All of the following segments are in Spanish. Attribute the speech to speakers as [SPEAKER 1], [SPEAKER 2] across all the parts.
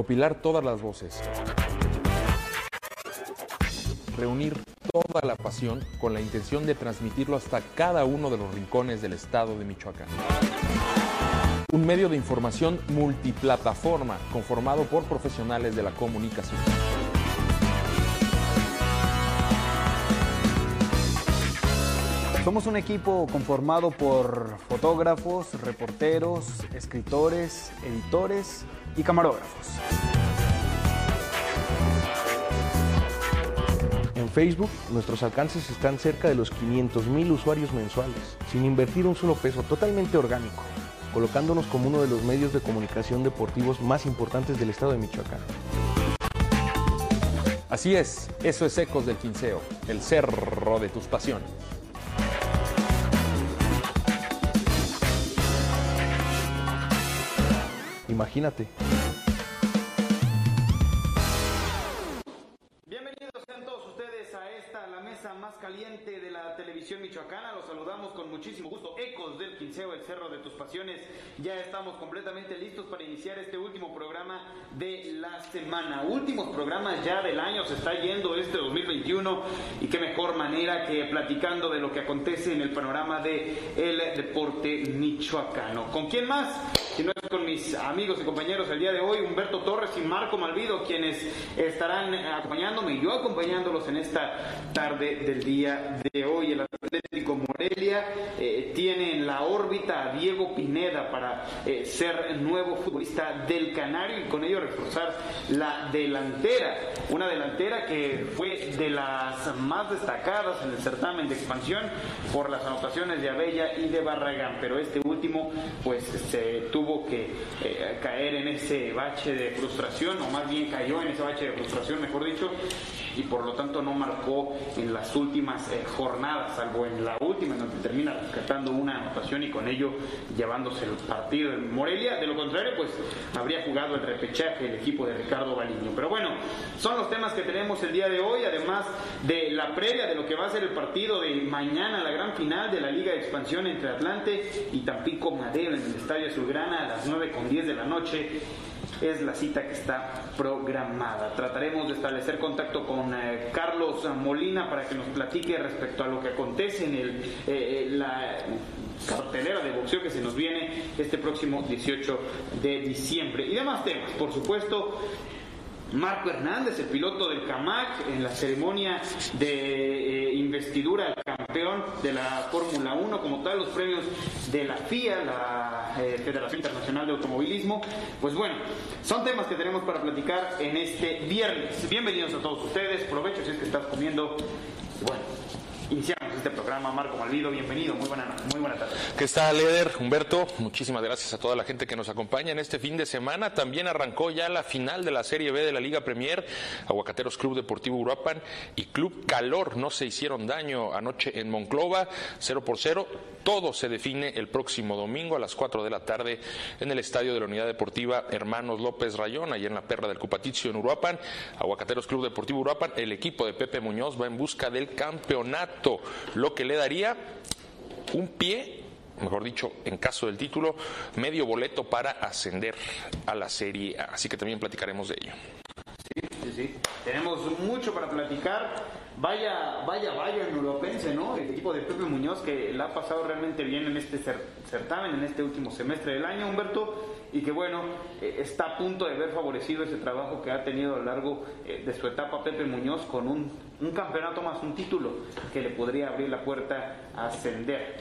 [SPEAKER 1] recopilar todas las voces, reunir toda la pasión con la intención de transmitirlo hasta cada uno de los rincones del estado de Michoacán. Un medio de información multiplataforma conformado por profesionales de la comunicación.
[SPEAKER 2] Somos un equipo conformado por fotógrafos, reporteros, escritores, editores y camarógrafos.
[SPEAKER 3] En Facebook, nuestros alcances están cerca de los 500 mil usuarios mensuales, sin invertir un solo peso, totalmente orgánico, colocándonos como uno de los medios de comunicación deportivos más importantes del estado de Michoacán.
[SPEAKER 1] Así es, eso es Ecos del Quinceo, el cerro de tus pasiones.
[SPEAKER 3] Imagínate.
[SPEAKER 4] Bienvenidos sean todos ustedes a esta, la mesa más caliente de la televisión michoacana. Los saludamos con muchísimo gusto. Ecos del Quinceo, el Cerro de tus Pasiones. Ya estamos completamente listos para iniciar este último programa de la semana. Últimos programas ya del año, se está yendo este 2021 y qué mejor manera que platicando de lo que acontece en el panorama de el deporte michoacano. ¿Con quién más? Con mis amigos y compañeros el día de hoy, Humberto Torres y Marco Malvido, quienes estarán acompañándome y yo acompañándolos en esta tarde del día de hoy. El Atlético Morelia eh, tiene en la órbita a Diego Pineda para eh, ser nuevo futbolista del Canario y con ello reforzar la delantera. Una delantera que fue de las más destacadas en el certamen de expansión por las anotaciones de Abella y de Barragán, pero este último pues se tuvo que eh, caer en ese bache de frustración, o más bien cayó en ese bache de frustración, mejor dicho, y por lo tanto no marcó en las últimas eh, jornadas, salvo en la última, en donde termina rescatando una anotación y con ello llevándose el partido en Morelia. De lo contrario, pues habría jugado el repechaje el equipo de Ricardo Baliño. Pero bueno, son los temas que tenemos el día de hoy, además de la previa de lo que va a ser el partido de mañana, la gran final de la Liga de Expansión entre Atlante y Tampico Madero en el Estadio Azulgrana a las 9 con 10 de la noche es la cita que está programada. Trataremos de establecer contacto con eh, Carlos Molina para que nos platique respecto a lo que acontece en el, eh, la cartelera de boxeo que se nos viene este próximo 18 de diciembre. Y demás temas, por supuesto. Marco Hernández, el piloto del CAMAC, en la ceremonia de eh, investidura al campeón de la Fórmula 1, como tal, los premios de la FIA, la eh, Federación Internacional de Automovilismo. Pues bueno, son temas que tenemos para platicar en este viernes. Bienvenidos a todos ustedes, provecho si es que estás comiendo. Bueno, este programa. Marco Malvido, bienvenido, muy buena, muy buena tarde.
[SPEAKER 1] ¿Qué tal, Eder? Humberto, muchísimas gracias a toda la gente que nos acompaña en este fin de semana. También arrancó ya la final de la Serie B de la Liga Premier. Aguacateros Club Deportivo Uruapan y Club Calor no se hicieron daño anoche en Monclova, 0 por 0. Todo se define el próximo domingo a las 4 de la tarde en el estadio de la Unidad Deportiva Hermanos López Rayón, allá en la Perra del Cupaticio en Uruapan. Aguacateros Club Deportivo Uruapan, el equipo de Pepe Muñoz va en busca del campeonato, lo que le daría un pie mejor dicho, en caso del título, medio boleto para ascender a la Serie A. Así que también platicaremos de ello.
[SPEAKER 4] Sí, sí, sí. Tenemos mucho para platicar. Vaya, vaya, vaya en Uruapense, ¿no? El equipo de Pepe Muñoz que la ha pasado realmente bien en este cer- certamen, en este último semestre del año, Humberto, y que bueno, eh, está a punto de ver favorecido ese trabajo que ha tenido a lo largo eh, de su etapa Pepe Muñoz con un, un campeonato más un título que le podría abrir la puerta a ascender,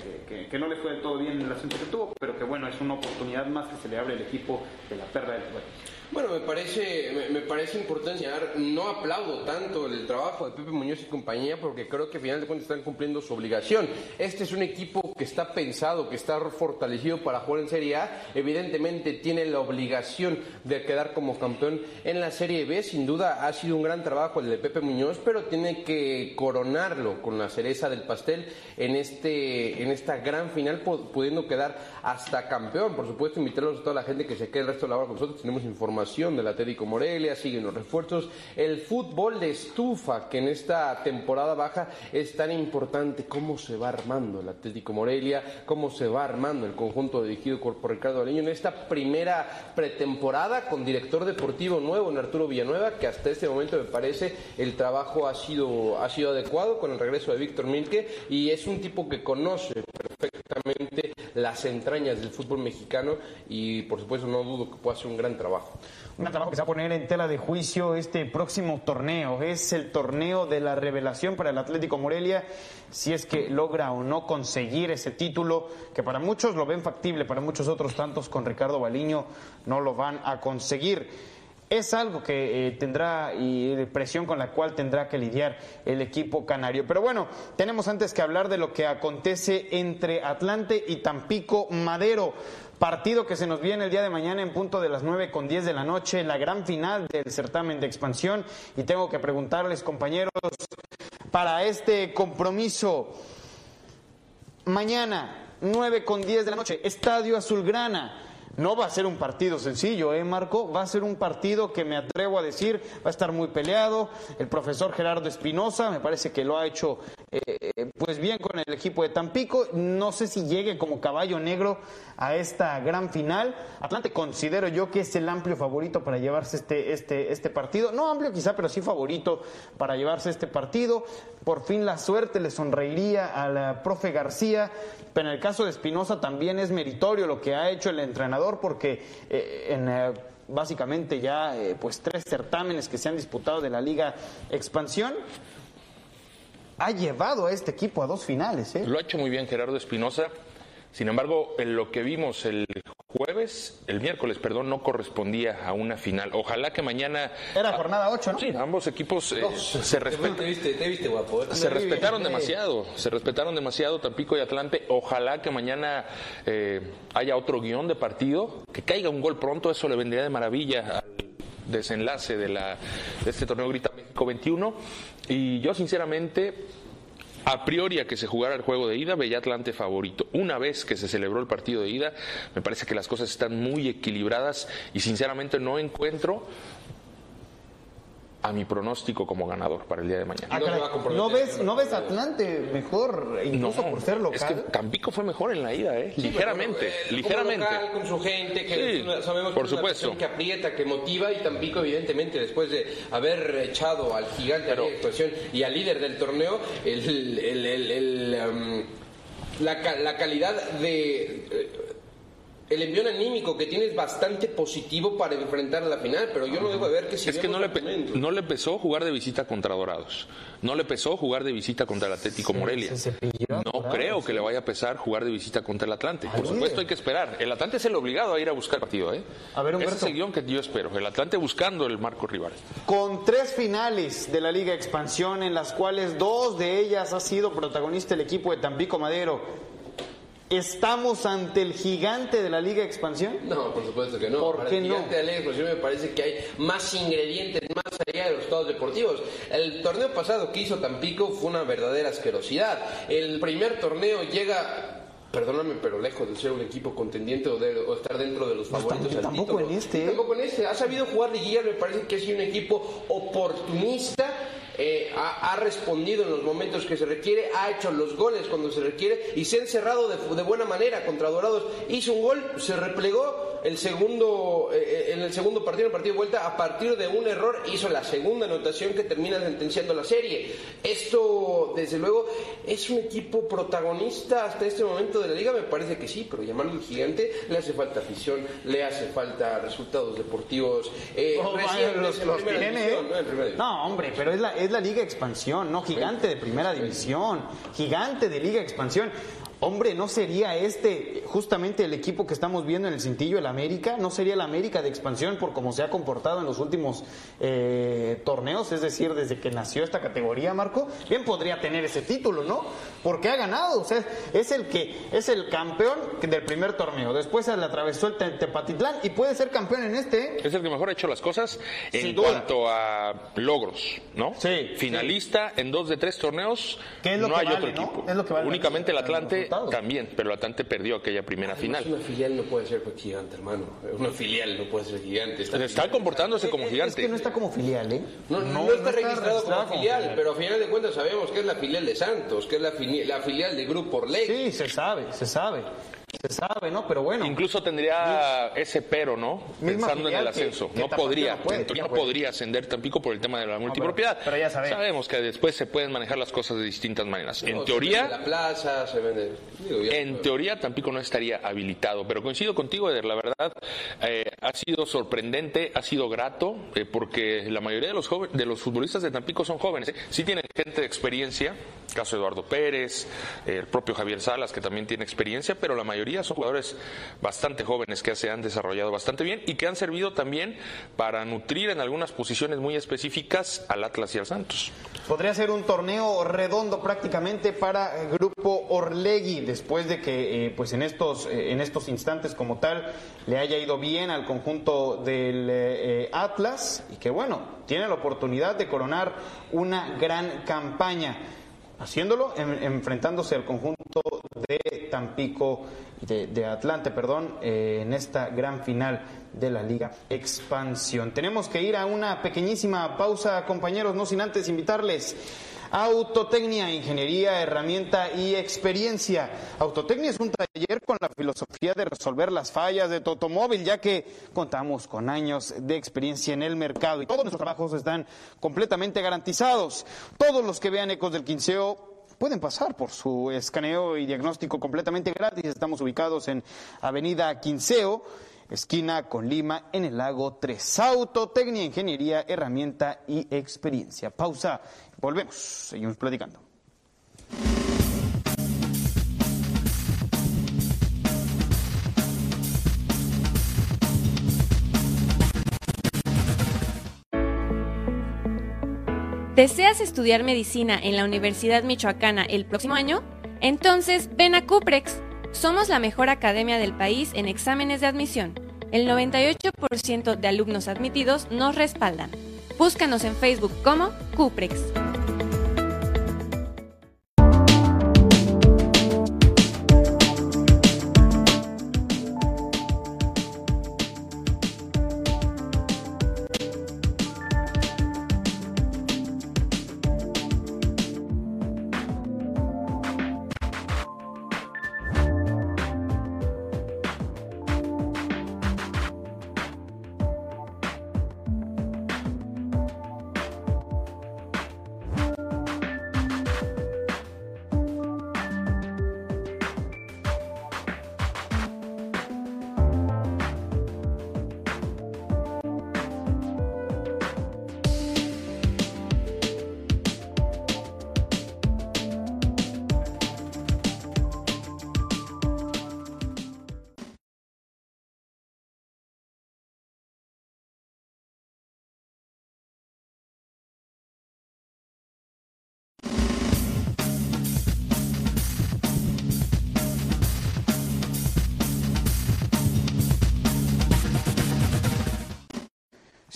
[SPEAKER 4] que, no le fue todo bien en el asunto que tuvo, pero que bueno, es una oportunidad más que se le abre al equipo de la perra del Cubaticio.
[SPEAKER 5] Bueno, me parece, me, me parece importante señalar, no aplaudo tanto el trabajo de Pepe Muñoz compañía porque creo que al final de cuentas están cumpliendo su obligación. Este es un equipo que está pensado, que está fortalecido para jugar en Serie A. Evidentemente tiene la obligación de quedar como campeón en la Serie B. Sin duda ha sido un gran trabajo el de Pepe Muñoz, pero tiene que coronarlo con la cereza del pastel en, este, en esta gran final, pu- pudiendo quedar hasta campeón. Por supuesto, invitarlos a toda la gente que se quede el resto de la hora con nosotros. Tenemos información formación del Atlético Morelia, siguen los refuerzos, el fútbol de estufa que en esta temporada baja es tan importante, cómo se va armando el Atlético Morelia, cómo se va armando el conjunto dirigido por Ricardo Aleño en esta primera pretemporada con director deportivo nuevo en Arturo Villanueva, que hasta este momento me parece el trabajo ha sido, ha sido adecuado con el regreso de Víctor Milke y es un tipo que conoce perfectamente las entrañas del fútbol mexicano y por supuesto no dudo que pueda hacer un gran trabajo.
[SPEAKER 4] Un trabajo que se va a poner en tela de juicio este próximo torneo. Es el torneo de la revelación para el Atlético Morelia, si es que logra o no conseguir ese título, que para muchos lo ven factible, para muchos otros tantos con Ricardo Baliño no lo van a conseguir es algo que eh, tendrá y presión con la cual tendrá que lidiar el equipo canario. Pero bueno, tenemos antes que hablar de lo que acontece entre Atlante y Tampico Madero. Partido que se nos viene el día de mañana en punto de las 9 con 10 de la noche, la gran final del certamen de expansión. Y tengo que preguntarles, compañeros, para este compromiso, mañana, 9 con 10 de la noche, Estadio Azulgrana. No va a ser un partido sencillo, ¿eh, Marco? Va a ser un partido que me atrevo a decir, va a estar muy peleado. El profesor Gerardo Espinosa me parece que lo ha hecho eh, pues bien con el equipo de Tampico. No sé si llegue como caballo negro a esta gran final. Atlante considero yo que es el amplio favorito para llevarse este, este, este partido. No amplio quizá, pero sí favorito para llevarse este partido. Por fin la suerte le sonreiría al profe García. Pero en el caso de Espinosa también es meritorio lo que ha hecho el entrenador porque eh, en... Eh, básicamente ya eh, pues tres certámenes que se han disputado de la Liga Expansión ha llevado a este equipo a dos finales.
[SPEAKER 1] Lo ha hecho muy bien Gerardo Espinosa. Sin embargo, en lo que vimos el jueves, el miércoles, perdón, no correspondía a una final. Ojalá que mañana.
[SPEAKER 4] Era jornada 8, ¿no?
[SPEAKER 1] Sí, ambos equipos eh, se respetan.
[SPEAKER 5] Te viste, te viste guapo. ¿eh?
[SPEAKER 1] Se respetaron demasiado, se respetaron demasiado Tampico y Atlante. Ojalá que mañana eh, haya otro guion de partido, que caiga un gol pronto, eso le vendría de maravilla al desenlace de, la, de este torneo Grita México 21. Y yo, sinceramente a priori a que se jugara el juego de ida, veía Atlante favorito. Una vez que se celebró el partido de ida, me parece que las cosas están muy equilibradas y sinceramente no encuentro a mi pronóstico como ganador para el día de mañana.
[SPEAKER 4] Ah, no, ves, ¿No ves Atlante mejor, incluso por ser local?
[SPEAKER 1] Es que Tampico fue mejor en la ida, ¿eh? ligeramente, eh, ligeramente.
[SPEAKER 5] Local, con su gente, que sabemos
[SPEAKER 1] por supuesto.
[SPEAKER 5] que aprieta, que motiva, y Tampico, evidentemente, después de haber echado al gigante de la expresión y al líder del torneo, el, el, um, la, la, calidad de... Eh, el envío anímico que tiene es bastante positivo para enfrentar a la final, pero yo no debo de ver que si
[SPEAKER 1] Es que no le, no le pesó jugar de visita contra Dorados, no le pesó jugar de visita contra el Atlético Morelia. no creo que le vaya a pesar jugar de visita contra el Atlante. Por supuesto hay que esperar. El Atlante es el obligado a ir a buscar partido, ¿eh? A ver, Ese es el guion que yo espero. El Atlante buscando el marco rival.
[SPEAKER 4] Con tres finales de la Liga Expansión, en las cuales dos de ellas ha sido protagonista el equipo de Tampico Madero. ¿Estamos ante el gigante de la Liga Expansión?
[SPEAKER 5] No, por supuesto que no.
[SPEAKER 4] ¿Por Para el
[SPEAKER 5] gigante de la Liga Expansión me parece que hay más ingredientes más allá de los estados deportivos. El torneo pasado que hizo Tampico fue una verdadera asquerosidad. El primer torneo llega perdóname, pero lejos de ser un equipo contendiente o, de, estar dentro de los favoritos
[SPEAKER 4] al tampoco en este. ¿eh?
[SPEAKER 5] Tampoco en este. Ha sabido jugar liguilla, me parece que ha sido un equipo oportunista eh, ha, respondido en los momentos que se requiere, ha hecho los goles cuando se requiere y se ha encerrado de, de buena manera contra Dorados. Hizo un gol, se replegó el segundo, eh, eh, en el segundo partido, el partido de vuelta, a partir de un error, hizo la segunda anotación que termina sentenciando la serie. Esto, desde luego, es un equipo protagonista hasta este momento de la liga, me parece que sí, pero llamarlo gigante le hace falta afición, le hace falta resultados deportivos.
[SPEAKER 4] no, hombre, pero es la, es la liga expansión, no gigante de primera división, gigante de liga expansión. Hombre, ¿no sería este justamente el equipo que estamos viendo en el cintillo, el América? ¿No sería el América de expansión por cómo se ha comportado en los últimos eh, torneos? Es decir, desde que nació esta categoría, Marco. Bien podría tener ese título, ¿no? Porque ha ganado. O sea, es el que es el campeón del primer torneo. Después se le atravesó el Tepatitlán y puede ser campeón en este.
[SPEAKER 1] ¿eh? Es el que mejor ha hecho las cosas en cuanto a logros, ¿no?
[SPEAKER 4] Sí.
[SPEAKER 1] Finalista en dos de tres torneos.
[SPEAKER 4] ¿Qué es lo
[SPEAKER 1] no
[SPEAKER 4] que
[SPEAKER 1] hay
[SPEAKER 4] vale,
[SPEAKER 1] otro
[SPEAKER 4] ¿no?
[SPEAKER 1] equipo.
[SPEAKER 4] Es lo que vale
[SPEAKER 1] Únicamente el Atlante. También, pero el Atlante perdió aquella primera
[SPEAKER 5] Además,
[SPEAKER 1] final.
[SPEAKER 5] Una filial no puede ser gigante, hermano. Una filial no puede ser gigante.
[SPEAKER 1] Está
[SPEAKER 5] filial-
[SPEAKER 1] comportándose como
[SPEAKER 2] Es
[SPEAKER 1] gigante.
[SPEAKER 2] que no está como filial, ¿eh?
[SPEAKER 5] No, no,
[SPEAKER 2] No,
[SPEAKER 5] está
[SPEAKER 2] no está
[SPEAKER 5] registrado
[SPEAKER 2] registrado
[SPEAKER 5] como
[SPEAKER 2] como
[SPEAKER 5] filial,
[SPEAKER 2] filial.
[SPEAKER 5] pero a final de cuentas sabemos que es la filial de Santos, que es la, fini- la filial de Grupo Orlegui.
[SPEAKER 2] Sí, se sabe, se sabe. Se sabe, ¿no? Pero bueno.
[SPEAKER 1] Incluso tendría ese pero, ¿no?
[SPEAKER 2] Misma
[SPEAKER 1] Pensando en el
[SPEAKER 2] que-
[SPEAKER 1] ascenso.
[SPEAKER 2] que
[SPEAKER 1] no podría,
[SPEAKER 2] no puede, no
[SPEAKER 1] no
[SPEAKER 2] puede.
[SPEAKER 1] podría ascender Tampico por el tema de la multipropiedad.
[SPEAKER 2] pero ya sabemos.
[SPEAKER 1] que después se pueden manejar las cosas de distintas maneras.
[SPEAKER 5] No,
[SPEAKER 1] en
[SPEAKER 5] se
[SPEAKER 1] teoría,
[SPEAKER 5] vende la plaza, se vende. digo, ya-
[SPEAKER 1] En teoría Tampico no estaría habilitado, pero coincido contigo, Eder, la verdad eh, ha sido sorprendente, ha sido grato, eh, porque la mayoría de los jóvenes, de los futbolistas de Tampico son jóvenes, ¿eh? sí tienen gente de experiencia, caso Eduardo Pérez, el propio Javier Salas que también tiene experiencia, pero la mayoría son jugadores bastante jóvenes que se han desarrollado bastante bien y que han servido también para nutrir en algunas posiciones muy específicas al Atlas y al Santos.
[SPEAKER 4] Podría ser un torneo redondo prácticamente para el Grupo Orlegui, después de que eh, pues en estos, eh, en estos instantes como tal le haya ido bien al conjunto del eh, eh, Atlas y que bueno, tiene la oportunidad de coronar una gran campaña, haciéndolo en- enfrentándose al conjunto de Tampico, de, de Atlante, perdón, eh, en esta gran final de la Liga Expansión. Tenemos que ir a una pequeñísima pausa, compañeros, no sin antes invitarles. Autotecnia, ingeniería, herramienta y experiencia. Autotecnia es un taller con la filosofía de resolver las fallas de tu automóvil, ya que contamos con años de experiencia en el mercado y todos nuestros trabajos están completamente garantizados. Todos los que vean Ecos del Quinceo pueden pasar por su escaneo y diagnóstico completamente gratis. Estamos ubicados en Avenida Quinceo, esquina con Lima, en el lago 3. Autotecnia, ingeniería, herramienta y experiencia. Pausa. Volvemos. Seguimos platicando.
[SPEAKER 6] ¿Deseas estudiar medicina en la Universidad Michoacana el próximo año? Entonces ven a Cuprex. Somos la mejor academia del país en exámenes de admisión. El 98% de alumnos admitidos nos respaldan. Búscanos en Facebook como Cuprex.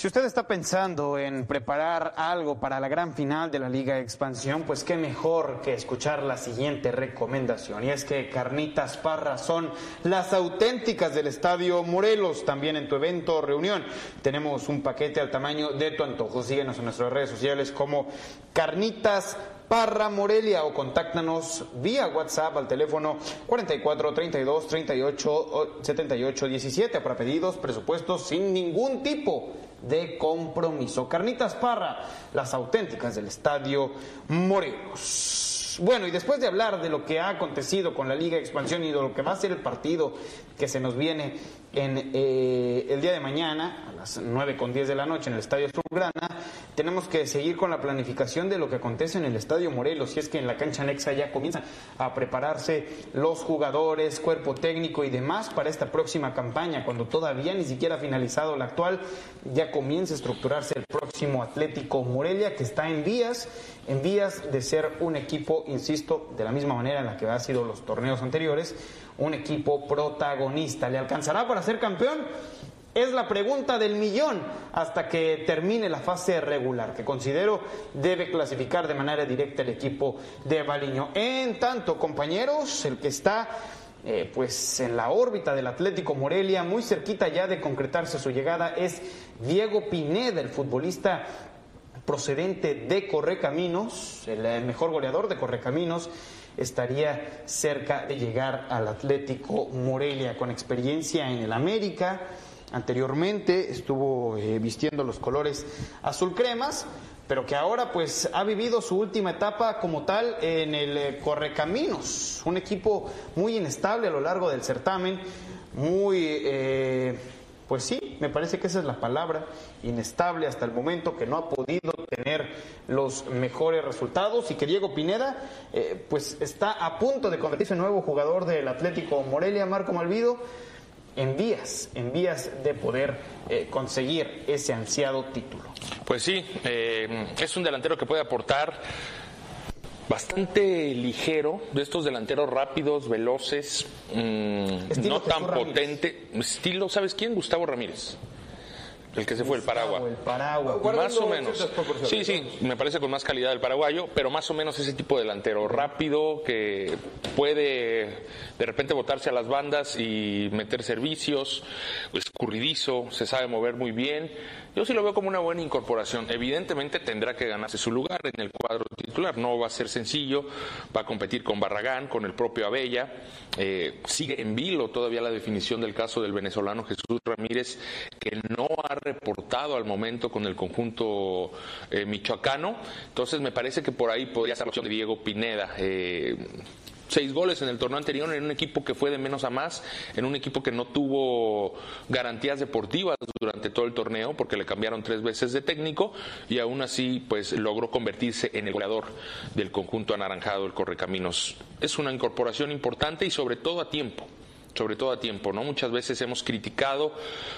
[SPEAKER 4] Si usted está pensando en preparar algo para la gran final de la Liga Expansión, pues qué mejor que escuchar la siguiente recomendación. Y es que Carnitas Parra son las auténticas del Estadio Morelos. También en tu evento o reunión tenemos un paquete al tamaño de tu antojo. Síguenos en nuestras redes sociales como Carnitas Parra Morelia o contáctanos vía WhatsApp al teléfono 44 32 38 78 17 para pedidos, presupuestos sin ningún tipo de compromiso. Carnitas Parra, las auténticas del Estadio Morelos. Bueno, y después de hablar de lo que ha acontecido con la Liga Expansión y de lo que va a ser el partido que se nos viene en eh, el día de mañana, a las 9 con 10 de la noche en el Estadio Azulgrana, tenemos que seguir con la planificación de lo que acontece en el Estadio Morelos. Y es que en la cancha anexa ya comienzan a prepararse los jugadores, cuerpo técnico y demás para esta próxima campaña, cuando todavía ni siquiera ha finalizado la actual, ya comienza a estructurarse el próximo Atlético Morelia, que está en vías, en vías de ser un equipo, insisto, de la misma manera en la que ha sido los torneos anteriores, un equipo protagonista. ¿Le alcanzará para ser campeón? Es la pregunta del millón hasta que termine la fase regular, que considero debe clasificar de manera directa el equipo de Baliño. En tanto, compañeros, el que está eh, pues en la órbita del Atlético Morelia, muy cerquita ya de concretarse su llegada, es Diego Pineda, el futbolista procedente de Correcaminos, el eh, mejor goleador de Correcaminos, estaría cerca de llegar al Atlético Morelia. Con experiencia en el América anteriormente, estuvo eh, vistiendo los colores azul cremas, pero que ahora pues ha vivido su última etapa como tal en el eh, Correcaminos, un equipo muy inestable a lo largo del certamen, muy, eh, pues sí, me parece que esa es la palabra, inestable hasta el momento, que no ha podido tener los mejores resultados y que Diego Pineda pues está a punto de convertirse en nuevo jugador del Atlético Morelia, Marco Malvido en vías, en vías de poder eh, conseguir ese ansiado título.
[SPEAKER 1] Pues sí, eh, es un delantero que puede aportar bastante ligero, de estos delanteros rápidos, veloces, mm, no tan potente. Estilo, ¿sabes quién? Gustavo Ramírez. El que se fue, el Paraguay.
[SPEAKER 4] El Paraguay.
[SPEAKER 1] Más o menos. Sí, sí, me parece con más calidad el paraguayo, pero más o menos ese tipo de delantero rápido que puede de repente botarse a las bandas y meter servicios, escurridizo, se sabe mover muy bien. Yo sí lo veo como una buena incorporación. Evidentemente tendrá que ganarse su lugar en el cuadro titular. No va a ser sencillo. Va a competir con Barragán, con el propio Abella. Eh, sigue en vilo todavía la definición del caso del venezolano Jesús Ramírez, que no ha reportado al momento con el conjunto eh, michoacano. Entonces me parece que por ahí podría ser la opción de Diego Pineda. Eh, seis goles en el torneo anterior en un equipo que fue de menos a más, en un equipo que no tuvo garantías deportivas durante todo el torneo porque le cambiaron tres veces de técnico y aún así pues logró convertirse en el goleador del conjunto anaranjado, el Correcaminos. Es una incorporación importante y sobre todo a tiempo sobre todo a tiempo, ¿no? Muchas veces hemos criticado,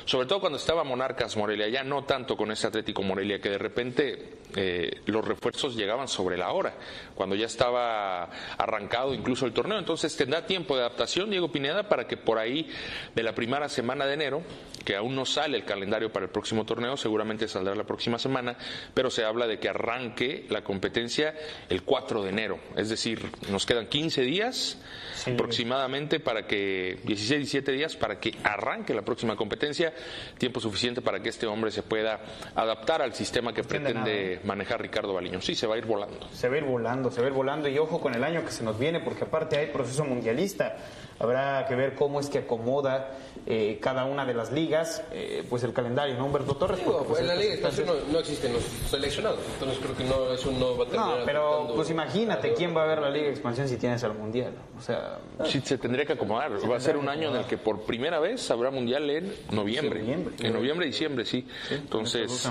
[SPEAKER 1] sobre todo cuando estaba Monarcas Morelia, ya no tanto con ese Atlético Morelia, que de repente eh, los refuerzos llegaban sobre la hora, cuando ya estaba arrancado incluso el torneo. Entonces tendrá tiempo de adaptación Diego Pineda para que por ahí de la primera semana de enero, que aún no sale el calendario para el próximo torneo, seguramente saldrá la próxima semana, pero se habla de que arranque la competencia el 4 de enero, es decir, nos quedan 15 días aproximadamente para que 16, 17 días para que arranque la próxima competencia, tiempo suficiente para que este hombre se pueda adaptar al sistema que pretende ¿eh? Manejar Ricardo Baliño. Sí, se va a ir volando.
[SPEAKER 4] Se va a ir volando, se va a ir volando y ojo con el año que se nos viene, porque aparte hay proceso mundialista. Habrá que ver cómo es que acomoda eh, cada una de las ligas, eh, pues el calendario, ¿no? Humberto Torres.
[SPEAKER 5] pues, en la liga no, no, existen los seleccionados, entonces creo que no, eso no va a terminar.
[SPEAKER 4] No, pero pues imagínate, ¿quién va a ver la liga de expansión si tienes al mundial? O sea.
[SPEAKER 1] Sí, se tendría que acomodar. va a ser un año en el que por primera vez habrá mundial en noviembre. en noviembre, diciembre, sí. Entonces,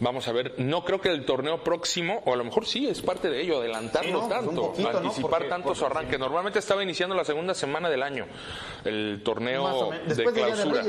[SPEAKER 1] vamos a ver. No creo que el torneo próximo, o a lo mejor sí es parte de ello, adelantarlo pues tanto, anticipar tanto su arranque. Normalmente estaba iniciando la segunda semana de año, el torneo de clausura.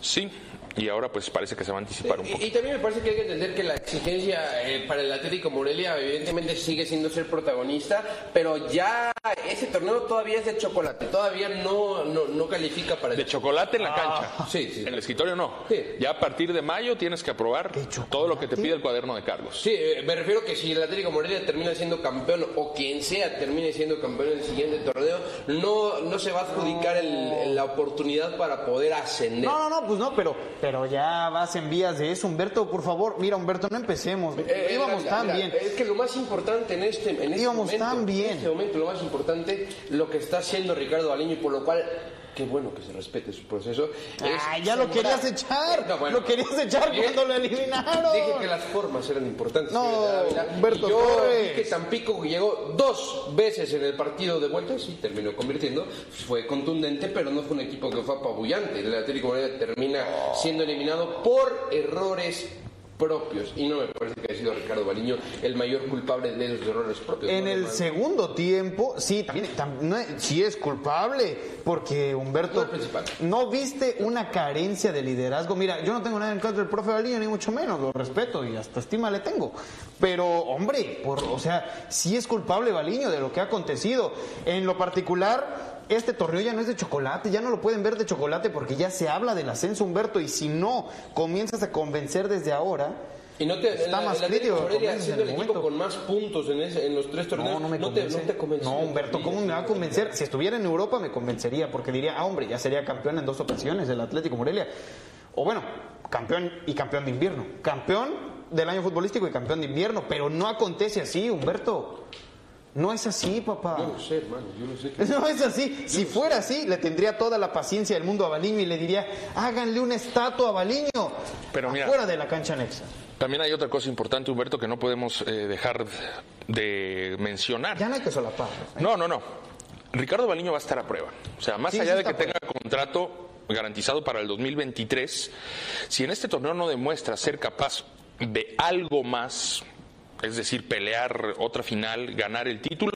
[SPEAKER 1] Sí, y ahora pues parece que se va a anticipar un poco.
[SPEAKER 5] Y, también me parece que hay que entender que la exigencia eh, para el Atlético Morelia evidentemente sigue siendo ser protagonista, pero ya ese torneo todavía es de chocolate, todavía no, no, califica para...
[SPEAKER 1] De chocolate en la cancha.
[SPEAKER 5] Ah, sí, sí.
[SPEAKER 1] En el escritorio no. Ya a partir de mayo tienes que aprobar todo lo que te pide el cuaderno de cargos.
[SPEAKER 5] Sí, eh, me refiero que si el Atlético Morelia termina siendo campeón o quien sea termine siendo campeón en el siguiente torneo, no, no se va a adjudicar la oportunidad para poder ascender.
[SPEAKER 4] No, no, no, pues no, pero pero ya vas en vías de eso, Humberto, por favor. Mira, Humberto, no empecemos. Eh, eh, Íbamos tan bien.
[SPEAKER 5] Es que lo más importante en este, en este
[SPEAKER 4] Íbamos
[SPEAKER 5] momento,
[SPEAKER 4] tan bien.
[SPEAKER 5] en este momento, lo más importante, lo que está haciendo Ricardo Aliño y por lo cual qué bueno que se respete su proceso.
[SPEAKER 4] Ah, ya lo querías echar. lo querías echar cuando lo eliminaron.
[SPEAKER 5] Dije que las formas eran importantes.
[SPEAKER 4] No, Humberto
[SPEAKER 5] yo Torres. que Tampico llegó dos veces en el partido de vuelta, sí, terminó convirtiendo. Fue contundente, pero no fue un equipo que fue apabullante. El Atlético de termina siendo eliminado por errores propios. Y no me parece que haya sido Ricardo Baliño el mayor culpable de esos errores propios.
[SPEAKER 4] En el segundo tiempo, sí, también, sí es culpable, porque Humberto, no, viste una carencia de liderazgo. Mira, yo no tengo nada en contra del profe Baliño, ni mucho menos, lo respeto y hasta estima le tengo. Pero, hombre, por, o sea, sí es culpable Baliño de lo que ha acontecido. En lo particular, este torneo ya no es de chocolate, ya no lo pueden ver de chocolate porque ya se habla del ascenso, Humberto, y si no comienzas a convencer desde ahora,
[SPEAKER 5] Y no te,
[SPEAKER 4] Está
[SPEAKER 5] la-
[SPEAKER 4] más
[SPEAKER 5] Atlético
[SPEAKER 4] crítico,
[SPEAKER 5] siendo el
[SPEAKER 4] el
[SPEAKER 5] equipo con más puntos en, ese- en los tres torneos,
[SPEAKER 4] No, no me convence.
[SPEAKER 5] no te convence.
[SPEAKER 4] No, Humberto, ¿cómo me va a convencer? Si estuviera en Europa me convencería, porque diría, ah, hombre, ya sería campeón en dos ocasiones el Atlético Morelia. O bueno, campeón y campeón de invierno. Campeón del año futbolístico y campeón de invierno, pero no acontece así, Humberto. No es así, papá.
[SPEAKER 5] Yo lo sé, hermano, yo lo sé. que-
[SPEAKER 4] No es así. Si fuera así, le tendría toda la paciencia del mundo a Baliño y le diría, háganle una estatua a Baliño.
[SPEAKER 1] Pero mira-
[SPEAKER 4] Fuera de la cancha anexa.
[SPEAKER 1] También hay otra cosa importante, Humberto, que no podemos eh, dejar de mencionar.
[SPEAKER 4] Ya no hay que solaparlo.
[SPEAKER 1] No, no, no. Ricardo Baliño va a estar a prueba. O sea, más
[SPEAKER 4] Sí,
[SPEAKER 1] allá
[SPEAKER 4] sí
[SPEAKER 1] de que tenga contrato garantizado para el 2023, si en este torneo no demuestra ser capaz de algo más, es decir, pelear otra final, ganar el título,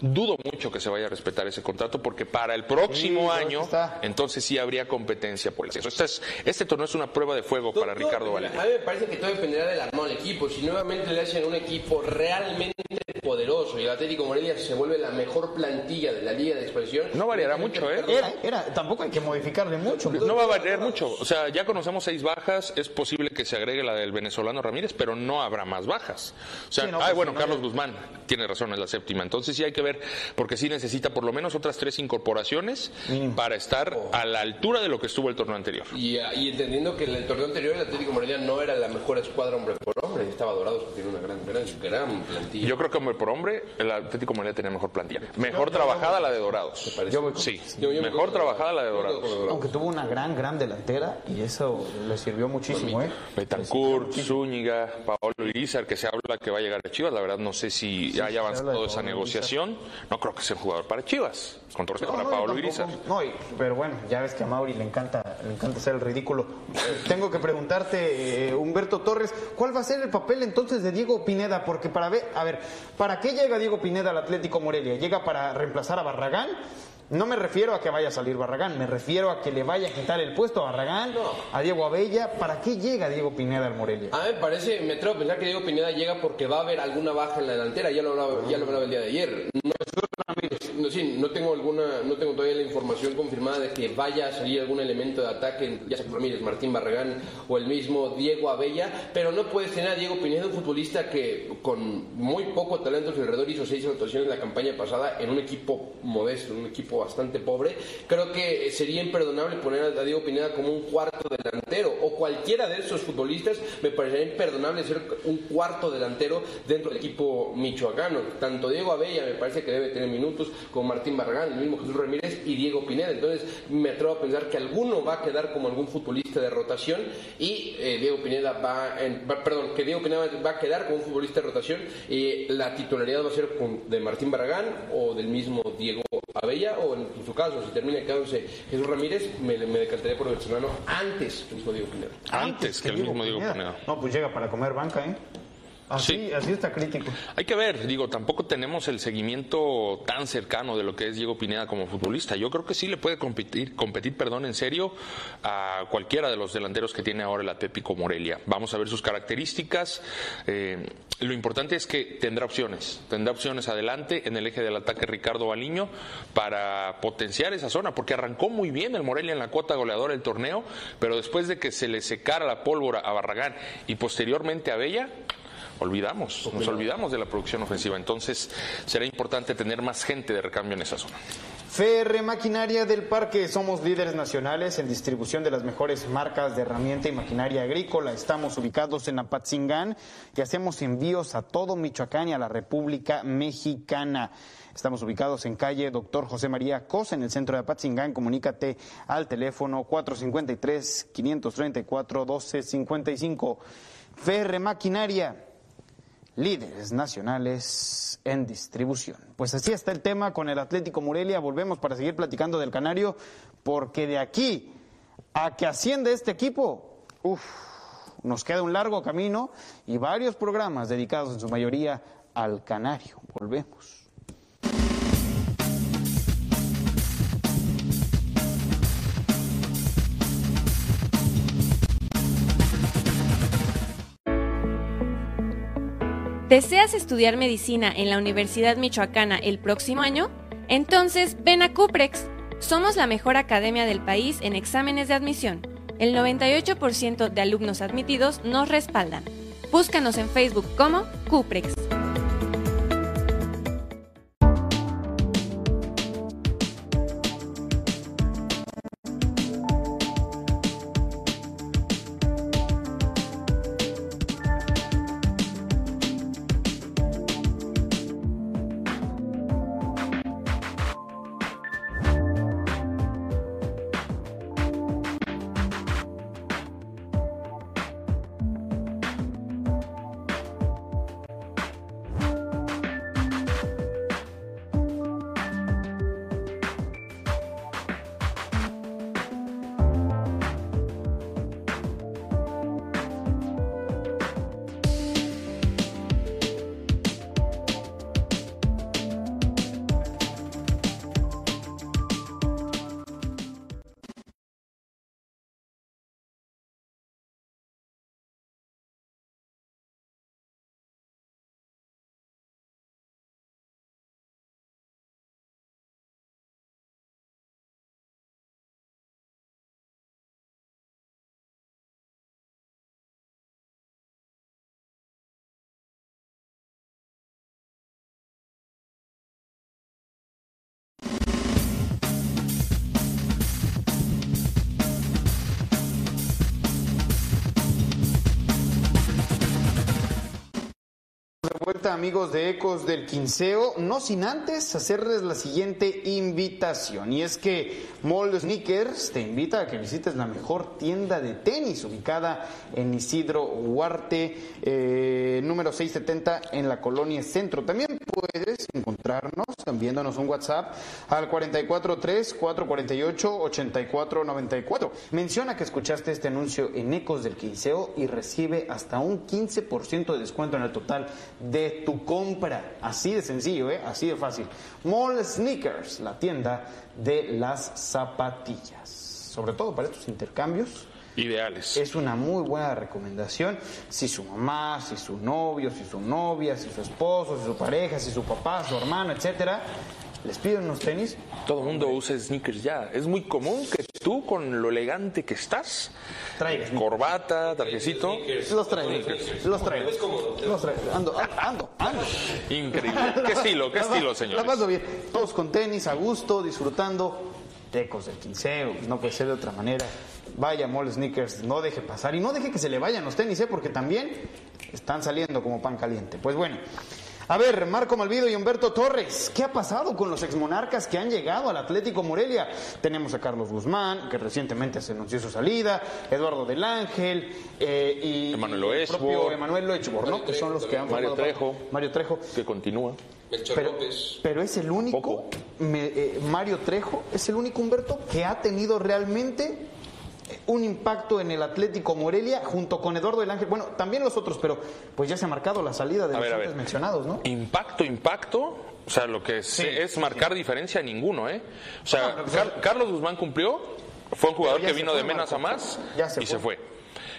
[SPEAKER 1] dudo mucho que se vaya a respetar ese contrato porque para el próximo
[SPEAKER 4] Sí,
[SPEAKER 1] año,
[SPEAKER 4] está.
[SPEAKER 1] entonces sí habría competencia por el ascenso. Este, es- este torneo es una prueba de fuego para
[SPEAKER 5] Todo-
[SPEAKER 1] Ricardo Baliño.
[SPEAKER 5] A mí me parece que todo dependerá del armado del equipo. Si nuevamente le hacen un equipo realmente poderoso y el Atlético Morelia se vuelve la mejor plantilla de la Liga de Expresión.
[SPEAKER 1] No variará mucho, ¿eh?
[SPEAKER 4] Era, era, tampoco hay que modificarle mucho.
[SPEAKER 1] No va a variar mucho. O sea, ya conocemos seis bajas. Es posible que se agregue la del venezolano Ramírez, pero no habrá más bajas. O sea,
[SPEAKER 4] Sí, no,
[SPEAKER 1] ay,
[SPEAKER 4] pues,
[SPEAKER 1] bueno,
[SPEAKER 4] si no,
[SPEAKER 1] Carlos
[SPEAKER 4] ya-
[SPEAKER 1] Guzmán tiene razón, es la séptima. Entonces sí hay que ver, porque sí necesita por lo menos otras tres incorporaciones para estar a la altura de lo que estuvo el torneo anterior.
[SPEAKER 5] Y, ah, y entendiendo que en el torneo anterior el Atlético Morelia no era la mejor escuadra hombre por hombre, estaba Dorados que tiene una gran, gran, gran plantilla.
[SPEAKER 1] Yo creo que hombre por hombre, el Atlético Morelia tenía mejor plantilla. Mejor trabajada la de Dorados.
[SPEAKER 5] parece?
[SPEAKER 4] Yo
[SPEAKER 1] Sí, mejor trabajada la de
[SPEAKER 5] Dorados.
[SPEAKER 4] Aunque tuvo una gran, gran delantera y eso le sirvió muchísimo, ¿eh?
[SPEAKER 1] Betancourt, Zúñiga, Paolo Irizar, que se habla que va a llegar a Chivas. La verdad no sé si haya avanzado esa
[SPEAKER 4] Paolo
[SPEAKER 1] negociación. No creo que sea un jugador para Chivas. Con todo respeto para
[SPEAKER 4] No,
[SPEAKER 1] Paolo
[SPEAKER 4] tampoco.
[SPEAKER 1] Irizar.
[SPEAKER 4] No, y- pero bueno, ya ves que a Mauri le encanta, le encanta hacer el ridículo. Tengo que preguntarte, eh, Humberto Torres, ¿cuál va a ser el papel entonces de Diego Pineda? Porque para ver, a ver, ¿para qué llega Diego Pineda al Atlético Morelia? ¿Llega para reemplazar a Barragán? No me refiero a que vaya a salir Barragán, me refiero a que le vaya a quitar el puesto a Barragán, a Diego Abella. ¿Para qué llega Diego Pineda al Morelia?
[SPEAKER 5] A mí me parece, me atrevo a pensar que Diego Pineda llega porque va a haber alguna baja en la delantera, ya lo hablaba, ya lo hablaba el día de ayer. No, no, sí, no tengo alguna, no tengo todavía la información confirmada de que vaya a salir algún elemento de ataque, ya sea Ramírez, Martín Barragán o el mismo Diego Abella, pero no puedes tener a Diego Pineda, un futbolista que con muy poco talento a su alrededor hizo seis anotaciones en la campaña pasada en un equipo modesto, un equipo bastante pobre. Creo que sería imperdonable poner a Diego Pineda como un cuarto delantero o cualquiera de esos futbolistas me parecería imperdonable ser un cuarto delantero dentro del equipo michoacano. Tanto Diego Abella me parece que debe tener minutos, como Martín Barragán, el mismo Jesús Ramírez y Diego Pineda. Entonces me atrevo a pensar que alguno va a quedar como algún futbolista de rotación y eh, Diego Pineda va, en- va- perdón, que Diego Pineda va a quedar como un futbolista de rotación y la titularidad va a ser con- de Martín Barragán o del mismo Diego Abella o en, su caso si termina quedándose Jesús Ramírez me, me decantaría por el venezolano antes que el mismo Diego Pineda.
[SPEAKER 1] Antes que el mismo Diego Pineda.
[SPEAKER 4] No, pues llega para comer banca, ¿eh? Así,
[SPEAKER 1] Sí.
[SPEAKER 4] así está crítico.
[SPEAKER 1] Hay que ver, digo, tampoco tenemos el seguimiento tan cercano de lo que es Diego Pineda como futbolista. Yo creo que sí le puede competir, competir, perdón, en serio a cualquiera de los delanteros que tiene ahora el Atlético Morelia. Vamos a ver sus características. Eh, lo importante es que tendrá opciones, tendrá opciones adelante en el eje del ataque Ricardo Baliño para potenciar esa zona, porque arrancó muy bien el Morelia en la cuota goleadora del torneo, pero después de que se le secara la pólvora a Barragán y posteriormente a Bella, olvidamos, nos olvidamos de la producción ofensiva. Entonces será importante tener más gente de recambio en esa zona.
[SPEAKER 4] FR Maquinaria del Parque, somos líderes nacionales en distribución de las mejores marcas de herramienta y maquinaria agrícola. Estamos ubicados en Apatzingán y hacemos envíos a todo Michoacán y a la República Mexicana. Estamos ubicados en calle Doctor José María Cosa, en el centro de Apatzingán. Comunícate al teléfono 453-534-1255. FR Maquinaria líderes nacionales en distribución. Pues así está el tema con el Atlético Morelia. Volvemos para seguir platicando del Canario, porque de aquí a que ascienda este equipo, uf, nos queda un largo camino y varios programas dedicados en su mayoría al Canario. Volvemos.
[SPEAKER 6] ¿Deseas estudiar medicina en la Universidad Michoacana el próximo año? Entonces, ven a Cuprex. Somos la mejor academia del país en exámenes de admisión. El 98% de alumnos admitidos nos respaldan. Búscanos en Facebook como Cuprex.
[SPEAKER 4] Vuelta amigos de Ecos del Quinceo, no sin antes hacerles la siguiente invitación y es que Mall Sneakers te invita a que visites la mejor tienda de tenis ubicada en Isidro Huarte, eh, número 670 en la colonia Centro. También puedes encontrarnos enviándonos un WhatsApp al 443-448-8494. Menciona que escuchaste este anuncio en Ecos del Quinceo y recibe hasta un 15% de descuento en el total de tu compra. Así de sencillo, ¿eh? así de fácil. Mall Sneakers, la tienda de las zapatillas. Sobre todo para estos intercambios.
[SPEAKER 1] Ideales.
[SPEAKER 4] Es una muy buena recomendación. Si su mamá, si su novio, si su novia, si su esposo, si su pareja, si su papá, su hermano, etcétera, les piden unos tenis.
[SPEAKER 1] Todo el mundo usa sneakers ya. Es muy común que tú, con lo elegante que estás,
[SPEAKER 4] Traigas.
[SPEAKER 1] corbata, trajecito,
[SPEAKER 4] Los traigo. Los traigo. Los traigo. Ando, ando, ando.
[SPEAKER 1] increíble. ¿Qué estilo, qué estilo, señores?
[SPEAKER 4] La paso bien. Todos con tenis, a gusto, disfrutando. Tecos del quinceo, no puede ser de otra manera. Vaya, Mall Sneakers, no deje pasar. Y no deje que se le vayan los tenis, ¿eh? porque también están saliendo como pan caliente. Pues bueno. A ver, Marco Malvido y Humberto Torres, ¿qué ha pasado con los exmonarcas que han llegado al Atlético Morelia? Tenemos a Carlos Guzmán, que recientemente se anunció su salida, Eduardo del Ángel eh, y
[SPEAKER 1] Emanuel Oesbor.
[SPEAKER 4] propio Emanuel Loechbor, ¿no? Que son los que han
[SPEAKER 1] Mario
[SPEAKER 4] formado parte-
[SPEAKER 1] Trejo.
[SPEAKER 4] Mario Trejo.
[SPEAKER 1] Que continúa.
[SPEAKER 4] Pero, pero es el único, me- eh, Mario Trejo, es el único Humberto que ha tenido realmente un impacto en el Atlético Morelia junto con Eduardo del Ángel. Bueno, también los otros, pero pues ya se ha marcado la salida de
[SPEAKER 1] A
[SPEAKER 4] los
[SPEAKER 1] ver,
[SPEAKER 4] antes mencionados, ¿no?
[SPEAKER 1] Impacto, impacto. O sea, lo que es marcar diferencia a ninguno, ¿eh? O sea,
[SPEAKER 4] No, pues,
[SPEAKER 1] Car- Carlos Guzmán cumplió, fue un jugador que vino
[SPEAKER 4] fue,
[SPEAKER 1] de menos a más
[SPEAKER 4] Ya se
[SPEAKER 1] y se
[SPEAKER 4] fue.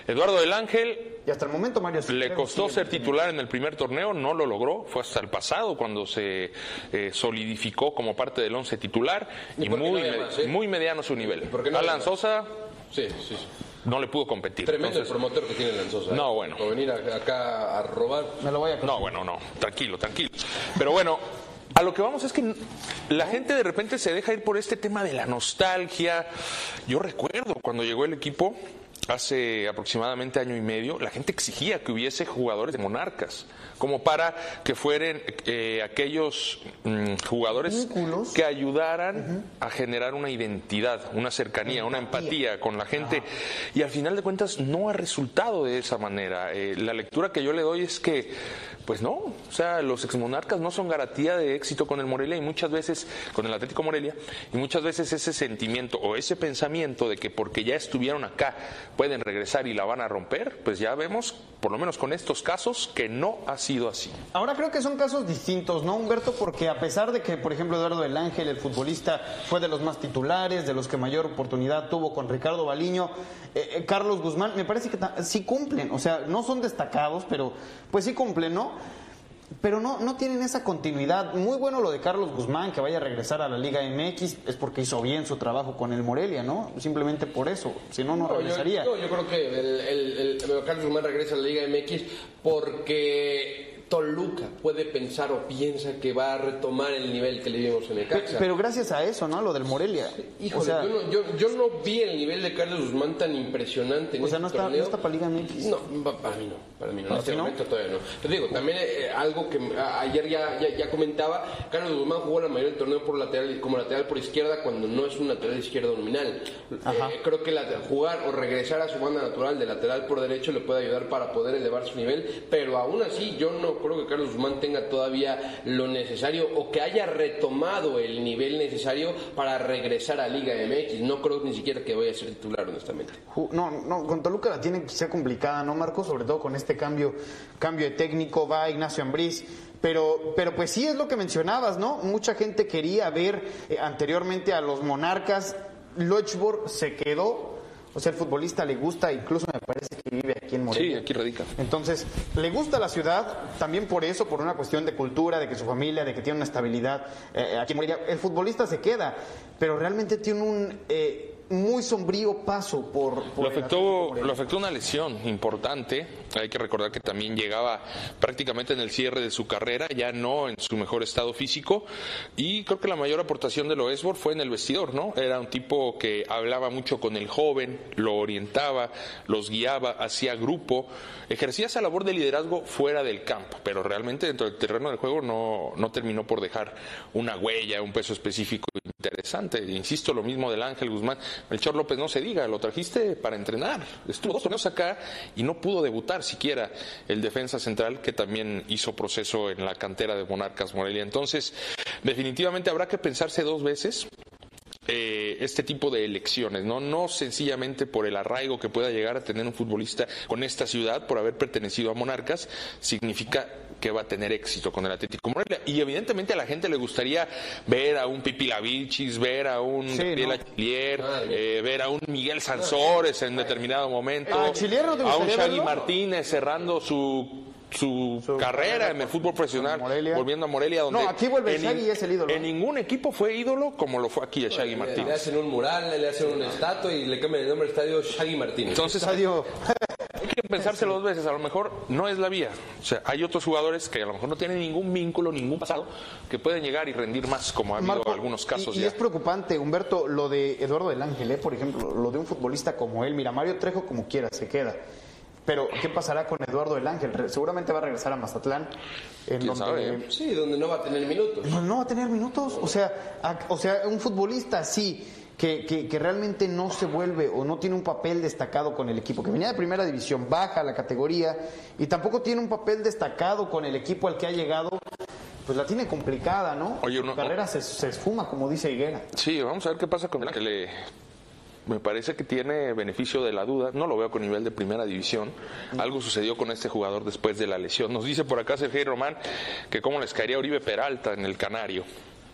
[SPEAKER 1] Eduardo del Ángel
[SPEAKER 4] Y hasta el momento Mario
[SPEAKER 1] le costó ser titular en el primer torneo, no lo logró, fue hasta el pasado cuando se eh, solidificó como parte del once titular
[SPEAKER 5] ¿Y
[SPEAKER 1] muy,
[SPEAKER 5] no eh?
[SPEAKER 1] muy mediano su nivel. Alan? Sosa
[SPEAKER 5] Sí, sí, sí.
[SPEAKER 1] no le pudo competir.
[SPEAKER 5] Tremendo
[SPEAKER 1] entonces-
[SPEAKER 5] el promotor que tiene Lanzosa. ¿eh?
[SPEAKER 1] No, bueno.
[SPEAKER 5] Por venir a- acá a robar.
[SPEAKER 4] Me lo voy a
[SPEAKER 1] No, bueno, no, tranquilo, tranquilo. Pero bueno, a lo que vamos es que la gente de repente se deja ir por este tema de la nostalgia. Yo recuerdo cuando llegó el equipo, hace aproximadamente año y medio, la gente exigía que hubiese jugadores de monarcas, como para que fueran eh, aquellos mm, jugadores
[SPEAKER 4] Vínculos.
[SPEAKER 1] que ayudaran a generar una identidad, una cercanía, una empatía con la gente. Y al final de cuentas no ha resultado de esa manera. Eh, la lectura que yo le doy es que, pues no, o sea, los exmonarcas no son garantía de éxito con el Morelia y muchas veces, con el Atlético Morelia, y muchas veces ese sentimiento o ese pensamiento de que porque ya estuvieron acá pueden regresar y la van a romper, pues ya vemos, por lo menos con estos casos, que no ha sido así.
[SPEAKER 4] Ahora creo que son casos distintos, ¿no, Humberto? Porque a pesar de que, por ejemplo, Eduardo del Ángel, el futbolista, fue de los más titulares, de los que mayor oportunidad tuvo con Ricardo Baliño, eh, eh, Carlos Guzmán, me parece que sí cumplen, o sea, no son destacados, pero pues sí cumplen, ¿no? Pero no, no tienen esa continuidad. Muy bueno lo de Carlos Guzmán, que vaya a regresar a la Liga MX, es porque hizo bien su trabajo con el Morelia, ¿no? Simplemente por eso, si no, no, regresaría.
[SPEAKER 5] Yo, yo, creo que el, el, Carlos Guzmán regresa a la Liga MX porque Toluca puede pensar o piensa que va a retomar el nivel que le dimos en el Caxa.
[SPEAKER 4] Pero, gracias a eso, ¿no? Lo del Morelia.
[SPEAKER 5] o sea, yo, no, yo, no, vi el nivel de Carlos Guzmán tan impresionante. En
[SPEAKER 4] o sea,
[SPEAKER 5] este
[SPEAKER 4] no, está, no está para Liga MX.
[SPEAKER 5] No, para mí no. Para mí no. En este momento todavía no. Te digo, también eh, algo que ayer ya, ya, comentaba, Carlos Guzmán jugó la mayoría del torneo por lateral, como lateral por izquierda cuando no es un lateral izquierdo nominal. Eh, creo que la, jugar o regresar a su banda natural de lateral por derecho le puede ayudar para poder elevar su nivel, pero aún así yo no creo que Carlos Guzmán tenga todavía lo necesario o que haya retomado el nivel necesario para regresar a Liga MX. No creo ni siquiera que vaya a ser titular, honestamente.
[SPEAKER 4] No, no, con Toluca la tiene ser complicada, ¿no, Marco? Sobre todo con este cambio, cambio de técnico, va Ignacio Ambriz. Pero, pero pues sí es lo que mencionabas, ¿no? Mucha gente quería ver eh, anteriormente a los monarcas. Lochborg se quedó o sea, el futbolista le gusta, incluso me parece que vive aquí en Morelia.
[SPEAKER 1] Sí, aquí radica.
[SPEAKER 4] Entonces, le gusta la ciudad, también por eso, por una cuestión de cultura, de que su familia, de que tiene una estabilidad eh, aquí en Morelia. El futbolista se queda, pero realmente tiene un... Eh, muy sombrío paso por...
[SPEAKER 1] lo, afectó, lo afectó una lesión importante. Hay que recordar que también llegaba prácticamente en el cierre de su carrera, ya no en su mejor estado físico. Y creo que la mayor aportación de Loesbor fue en el vestidor, ¿no? Era un tipo que hablaba mucho con el joven, lo orientaba, los guiaba, hacía grupo, ejercía esa labor de liderazgo fuera del campo, pero realmente dentro del terreno del juego no, no terminó por dejar una huella, un peso específico interesante. Insisto, lo mismo del Ángel Guzmán. Melchor López no se diga, lo trajiste para entrenar. Estuvo dos torneos acá y no pudo debutar siquiera el defensa central que también hizo proceso en la cantera de Monarcas Morelia. Entonces, definitivamente habrá que pensarse dos veces eh, este tipo de elecciones, ¿no? No sencillamente por el arraigo que pueda llegar a tener un futbolista con esta ciudad, por haber pertenecido a Monarcas, significa que va a tener éxito con el Atlético Morelia. Y evidentemente a la gente le gustaría ver a un Pipi Lavichis, ver a un sí, eh, ver a un Miguel Sansores en determinado momento,
[SPEAKER 4] a
[SPEAKER 1] un Shaggy Martínez cerrando su su, carrera en el fútbol profesional, volviendo a Morelia, donde
[SPEAKER 4] no, aquí vuelve en, Shaggy y es el ídolo.
[SPEAKER 1] En ningún equipo fue ídolo como lo fue aquí a Shaggy Martínez.
[SPEAKER 5] Le hacen un mural, le hacen un estatua y le cambian el nombre al estadio Shaggy Martínez.
[SPEAKER 1] Entonces, estadio... hay que pensárselo dos veces, a lo mejor no es la vía. O sea, hay otros jugadores que a lo mejor no tienen ningún vínculo, ningún pasado, que pueden llegar y rendir más, como ha habido algunos casos.
[SPEAKER 4] Y, es preocupante, Humberto, lo de Eduardo del Ángel, ¿eh? por ejemplo, lo de un futbolista como él. Mira, Mario Trejo como quiera, se queda. Pero, ¿qué pasará con Eduardo del Ángel? Seguramente va a regresar a Mazatlán.
[SPEAKER 5] En donde, Sí, donde no va a tener minutos.
[SPEAKER 4] No, no va a tener minutos. O sea, o sea un futbolista así, que, que, realmente no se vuelve o no tiene un papel destacado con el equipo, que venía de primera división, baja la categoría y tampoco tiene un papel destacado con el equipo al que ha llegado, pues la tiene complicada, ¿no?
[SPEAKER 1] Oye,
[SPEAKER 4] Su carrera se, se, esfuma, como dice Higuera.
[SPEAKER 1] Sí, vamos a ver qué pasa con el que le me parece que tiene beneficio de la duda. No lo veo con nivel de primera división. Algo sucedió con este jugador después de la lesión. Nos dice por acá Sergio Román que cómo les caería Oribe Peralta en el Canario.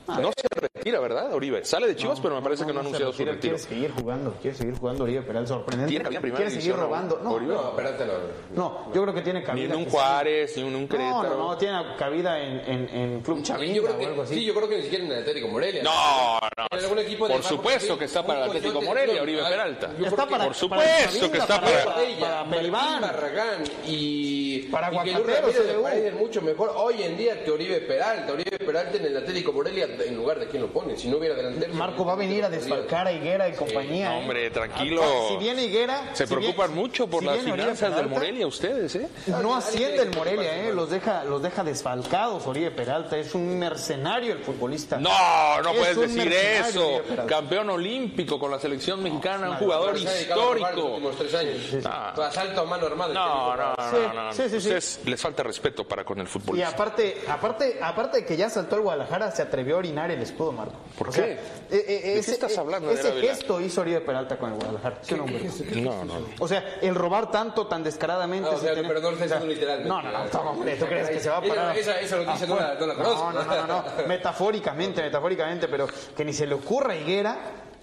[SPEAKER 1] No se retira, ¿verdad, Oribe? Sale de Chivas, pero me parece que no ha anunciado su retiro.
[SPEAKER 4] Quiere seguir jugando, quiere seguir jugando Oribe Peralta, sorprendente.
[SPEAKER 1] Tiene
[SPEAKER 4] quiere seguir robando. No,
[SPEAKER 5] Oribe? no, no.
[SPEAKER 4] No, yo creo que tiene cabida.
[SPEAKER 1] Ni en un Juárez, ni en un Querétaro.
[SPEAKER 4] No, no, no, tiene cabida en, en, en Club Chavín o algo así.
[SPEAKER 5] Sí, yo creo que ni siquiera en el Atlético Morelia.
[SPEAKER 1] No, no. En algún equipo por supuesto que está para el Atlético Morelia, Oribe Peralta.
[SPEAKER 4] Está para,
[SPEAKER 1] por supuesto que está para...
[SPEAKER 5] Para Melibán. Barragán y... Para Guacateros. mucho mejor hoy en día que Oribe Peralta. Oribe Peralta en el Atlético Morelia en lugar de quien lo si no hubiera delantero.
[SPEAKER 4] Marco va a venir a desfalcar a Higuera y compañía.
[SPEAKER 1] ¿eh? hombre, tranquilo.
[SPEAKER 4] si viene Higuera.
[SPEAKER 1] Se preocupan mucho por las finanzas del Morelia, ustedes, ¿eh?
[SPEAKER 4] No asciende el Morelia, ¿eh? Los deja, los deja desfalcados, Oribe Peralta. Es un mercenario el futbolista.
[SPEAKER 1] No, no puedes decir eso. Campeón olímpico con la selección mexicana, un jugador histórico.
[SPEAKER 5] Los tres años. Ah. Asalto a mano armada.
[SPEAKER 1] No, no, no. no, les falta respeto para con el fútbol.
[SPEAKER 4] Y aparte, aparte, aparte de que ya saltó al Guadalajara, se atrevió a orinar el escudo, Marco.
[SPEAKER 1] ¿Por qué? Eh,
[SPEAKER 4] eh, ¿De qué estás hablando? Ese gesto hizo Oribe Peralta con el Guadalajara.
[SPEAKER 1] no, no,
[SPEAKER 4] O sea, el robar tanto, tan descaradamente.
[SPEAKER 5] No, o sea, tener... pero no literalmente.
[SPEAKER 4] No, no, no, hombre, ¿tú crees que se va a parar?
[SPEAKER 5] Esa, esa noticia no, la, no la conozco.
[SPEAKER 4] No, no, no, no, metafóricamente, metafóricamente, pero que ni se le ocurra a Higuera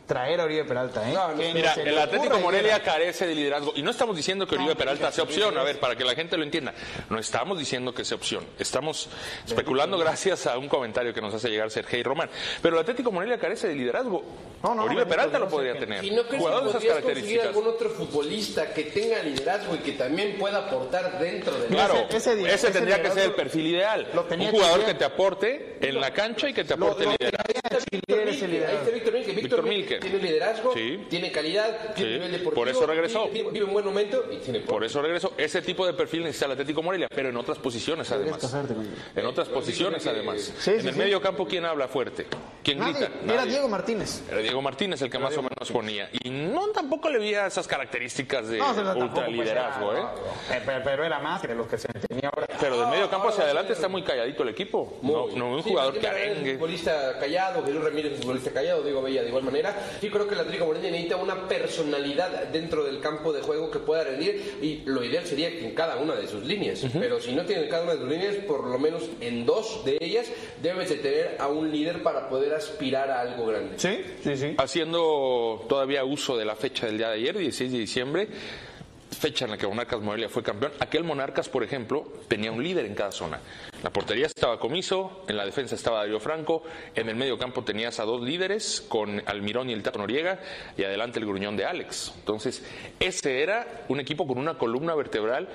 [SPEAKER 4] traer a Oribe Peralta, ¿eh?
[SPEAKER 5] No, no,
[SPEAKER 4] Que ni
[SPEAKER 1] Mira, el Atlético Morelia carece de liderazgo. Y no estamos diciendo que Oribe Peralta sea opción, a ver, para que la gente lo entienda. No estamos diciendo que sea opción. Estamos especulando gracias a un comentario que nos hace llegar Sergei Román. Pero el Atlético Morelia carece de liderazgo.
[SPEAKER 4] No, no,
[SPEAKER 1] Oribe Peralta lo podría
[SPEAKER 4] que-
[SPEAKER 1] tener.
[SPEAKER 5] ¿Y no crees que
[SPEAKER 1] Jugador de esas características.
[SPEAKER 5] algún otro futbolista que tenga liderazgo y que también pueda aportar dentro del
[SPEAKER 1] Claro,
[SPEAKER 4] Ese-
[SPEAKER 1] ese,
[SPEAKER 4] ese- ese
[SPEAKER 1] tendría que ser el perfil ideal.
[SPEAKER 4] lo
[SPEAKER 1] Un jugador que te aporte en la cancha y que te aporte
[SPEAKER 4] lo
[SPEAKER 1] liderazgo.
[SPEAKER 5] Ahí está Víctor Milke,
[SPEAKER 4] liderazgo.
[SPEAKER 5] tiene liderazgo,
[SPEAKER 1] Sí.
[SPEAKER 5] tiene calidad, tiene
[SPEAKER 1] Sí.
[SPEAKER 5] nivel deportivo.
[SPEAKER 1] Por eso regresó.
[SPEAKER 5] Vive, vive un buen momento y tiene
[SPEAKER 1] Por eso regreso. Ese tipo de perfil necesita el Atlético Morelia, pero en otras posiciones además. En otras posiciones además.
[SPEAKER 4] Sí,
[SPEAKER 1] en el
[SPEAKER 4] sí.
[SPEAKER 1] medio campo, ¿quién habla fuerte? ¿Quién
[SPEAKER 4] Nadie.
[SPEAKER 1] grita?
[SPEAKER 4] Era. Diego Martínez.
[SPEAKER 1] Era Diego Martínez el que más o menos ponía. Y no tampoco le veía esas características de
[SPEAKER 4] No, o sea, tampoco, pues,
[SPEAKER 1] ultraliderazgo,
[SPEAKER 4] era-
[SPEAKER 1] ¿eh?
[SPEAKER 4] no, Pero, pero era más que lo que se tenía ahora.
[SPEAKER 1] Pero del medio campo hacia
[SPEAKER 5] ahora va a
[SPEAKER 1] adelante está muy calladito el equipo. No,
[SPEAKER 5] Muy.
[SPEAKER 1] no un
[SPEAKER 5] Sí,
[SPEAKER 1] jugador que arengue.
[SPEAKER 5] futbolista callado, Jesús Ramírez es un futbolista callado, Diego Bella de igual manera. Sí creo que el Atlético Morelia necesita una personalidad dentro del campo de juego que pueda rendir y lo ideal sería que en cada una de sus líneas. Pero si no tiene cada una de sus líneas, por lo menos en dos de ellas debes de tener a un líder para poder aspirar a algo grande.
[SPEAKER 4] Sí, sí, sí.
[SPEAKER 1] Haciendo todavía uso de la fecha del día de ayer, 16 de diciembre, fecha en la que Monarcas Morelia fue campeón. Aquel Monarcas, por ejemplo, tenía un líder en cada zona. La portería estaba Comiso, en la defensa estaba Darío Franco, en el medio campo tenías a dos líderes, con Almirón y el Tato Noriega, y adelante el gruñón de Alex. Entonces, ese era un equipo con una columna vertebral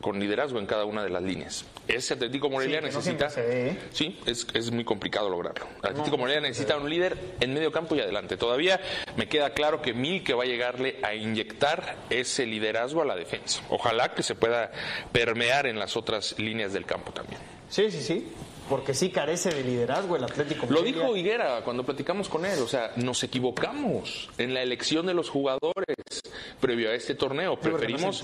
[SPEAKER 1] con liderazgo en cada una de las líneas. Ese Atlético Morelia
[SPEAKER 4] Sí, que no
[SPEAKER 1] necesita...
[SPEAKER 4] ve, ¿eh?
[SPEAKER 1] Sí, es, es muy complicado lograrlo. El Atlético Morelia necesita un líder en medio campo y adelante. Todavía me queda claro que Mil que va a llegarle a inyectar ese liderazgo a la defensa. Ojalá que se pueda permear en las otras líneas del campo también.
[SPEAKER 4] Sí, sí, sí. Porque sí carece de liderazgo el Atlético
[SPEAKER 1] Lo dijo Higuera cuando platicamos con él, o sea, nos equivocamos en la elección de los jugadores previo a este torneo.
[SPEAKER 4] no
[SPEAKER 1] Preferimos,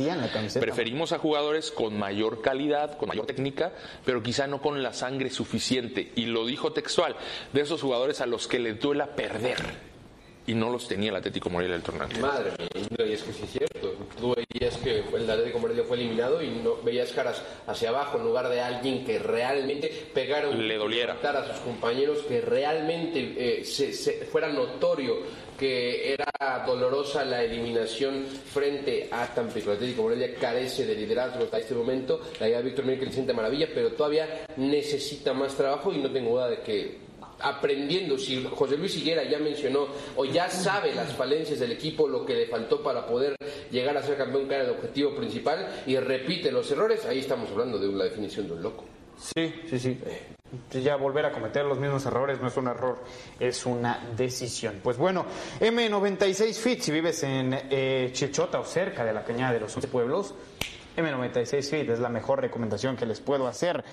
[SPEAKER 1] preferimos a jugadores con mayor calidad, con mayor técnica, pero quizá no con la sangre suficiente. Y lo dijo textual, de esos jugadores a los que les duela perder. Y no los tenía el Atlético Morelia el torneo anterior.
[SPEAKER 5] Madre mía, y es que sí es cierto. Tú veías que el Atlético Morelia fue eliminado y no veías caras hacia abajo en lugar de alguien que realmente pegara un
[SPEAKER 1] Le doliera.
[SPEAKER 5] a sus compañeros, que realmente eh, se, se- fuera notorio que era dolorosa la eliminación frente a Tampico. El Atlético Morelia carece de liderazgo hasta este momento. La idea de Víctor Miguel siente maravilla, pero todavía necesita más trabajo y no tengo duda de que aprendiendo, si José Luis Higuera ya mencionó o ya sabe las falencias del equipo, lo que le faltó para poder llegar a ser campeón, que era el objetivo principal, y repite los errores, ahí estamos hablando de la definición de un loco.
[SPEAKER 4] Sí, sí, sí. Ya volver a cometer los mismos errores no es un error, es una decisión. Pues bueno, M96 Fit, si vives en eh, Chichota o cerca de la Cañada de los 11 Pueblos, M96 Fit es la mejor recomendación que les puedo hacer.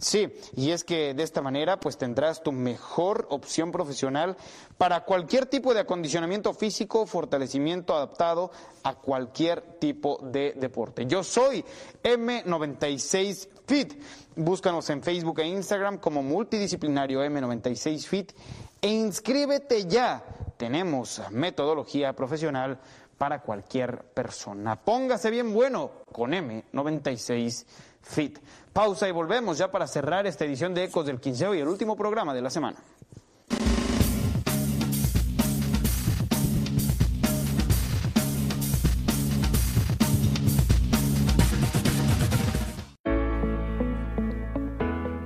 [SPEAKER 4] Sí, y es que de esta manera pues tendrás tu mejor opción profesional para cualquier tipo de acondicionamiento físico, fortalecimiento adaptado a cualquier tipo de deporte. Yo soy M96 Fit. Búscanos en Facebook e Instagram como multidisciplinario M96 Fit e inscríbete ya. Tenemos metodología profesional para cualquier persona. Póngase bien bueno con M96 Fit. Pausa y volvemos ya para cerrar esta edición de Ecos del Quinceo y el último programa de la semana.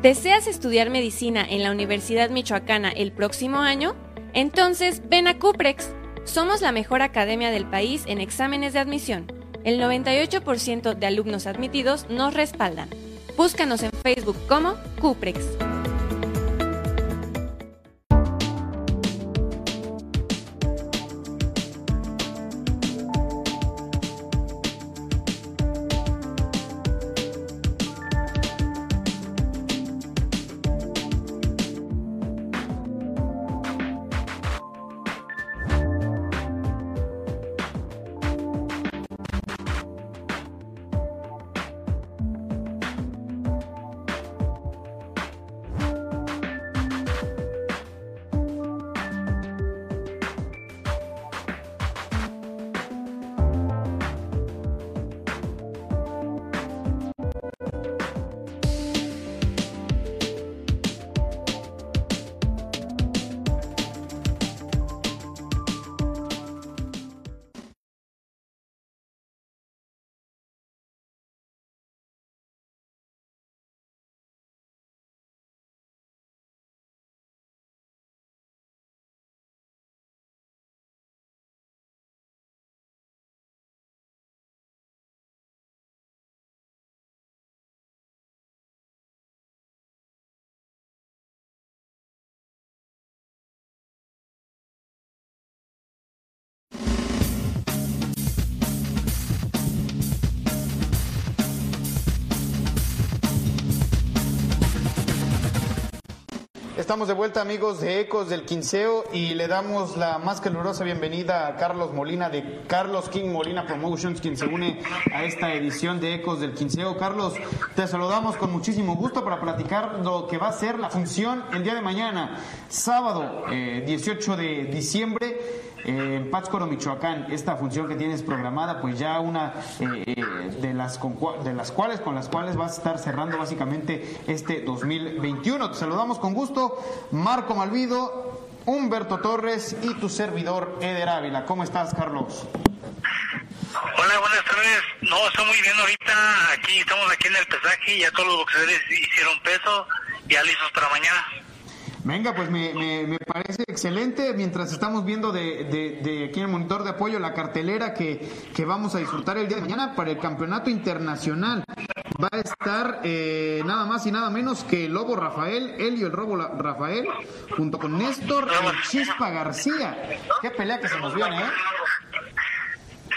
[SPEAKER 6] ¿Deseas estudiar medicina en la Universidad Michoacana el próximo año? Entonces ven a Cuprex. Somos la mejor academia del país en exámenes de admisión. El 98% de alumnos admitidos nos respaldan. Búscanos en Facebook como Cuprex.
[SPEAKER 4] Estamos de vuelta amigos de Ecos del Quinceo y le damos la más calurosa bienvenida a Carlos Molina de Carlos King Molina Promotions quien se une a esta edición de Ecos del Quinceo. Carlos, te saludamos con muchísimo gusto para platicar lo que va a ser la función el día de mañana, sábado 18 eh, de diciembre en Pátzcuaro, Michoacán. Esta función que tienes programada, pues ya una eh, de, las de las cuales con las cuales vas a estar cerrando básicamente este 2021. Te saludamos con gusto, Marco Malvido, Humberto Torres y tu servidor Eder Ávila. ¿Cómo estás, Carlos?
[SPEAKER 7] Hola, buenas tardes. No, estoy muy bien ahorita. Aquí estamos aquí en el pesaje. Ya todos los boxeadores hicieron peso. Ya listos para mañana.
[SPEAKER 4] Venga, pues me, me, parece excelente. Mientras estamos viendo de, de, aquí en el monitor de apoyo la cartelera que, que, vamos a disfrutar el día de mañana para el campeonato internacional. Va a estar eh, nada más y nada menos que el Lobo Rafael, y el Robo Rafael, junto con Néstor y Chispa García. Qué pelea que se nos viene, ¿eh?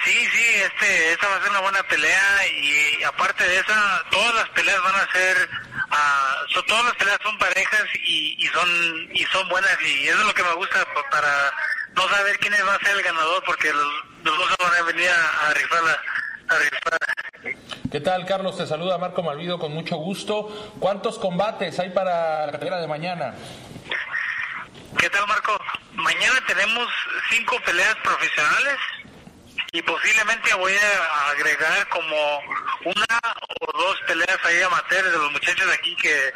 [SPEAKER 7] Sí, sí, este, esta va a ser una buena pelea y aparte de esa, todas las peleas van a ser Ah, todas las peleas son parejas y, son y son buenas y eso es lo que me gusta para no saber quién va a ser el ganador porque los, dos van a venir a, rifar
[SPEAKER 1] ¿Qué tal, Carlos? Te saluda Marco Malvido con mucho gusto. ¿Cuántos combates hay para la carrera de mañana?
[SPEAKER 7] ¿Qué tal, Marco? Mañana tenemos cinco peleas profesionales y posiblemente voy a agregar como una o dos peleas ahí amateurs de los muchachos de aquí que,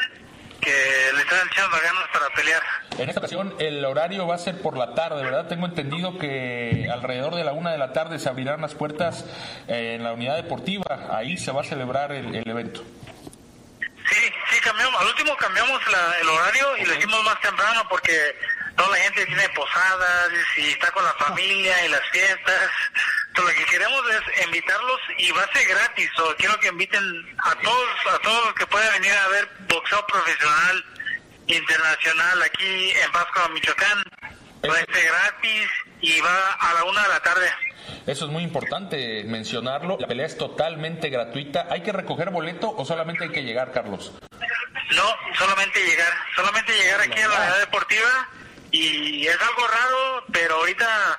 [SPEAKER 7] que le están echando ganas para pelear.
[SPEAKER 1] En esta ocasión el horario va a ser por la tarde, ¿verdad? Tengo entendido que alrededor de la una de la tarde se abrirán las puertas eh, en la unidad deportiva. Ahí se va a celebrar el, evento.
[SPEAKER 7] Sí, sí, cambiamos. Al último cambiamos el horario y lo hicimos más temprano porque toda la gente tiene posadas y está con la familia y las fiestas lo que queremos es invitarlos y va a ser gratis. O quiero que inviten a todos, a todos los que puedan venir a ver boxeo profesional internacional aquí en Pascua, Michoacán. Va a ser gratis y va a la una de la tarde.
[SPEAKER 1] Eso es muy importante mencionarlo. La pelea es totalmente gratuita. ¿Hay que recoger boleto o solamente hay que llegar, Carlos?
[SPEAKER 7] No, solamente llegar. Solamente llegar aquí a la ciudad deportiva. Y es algo raro, pero ahorita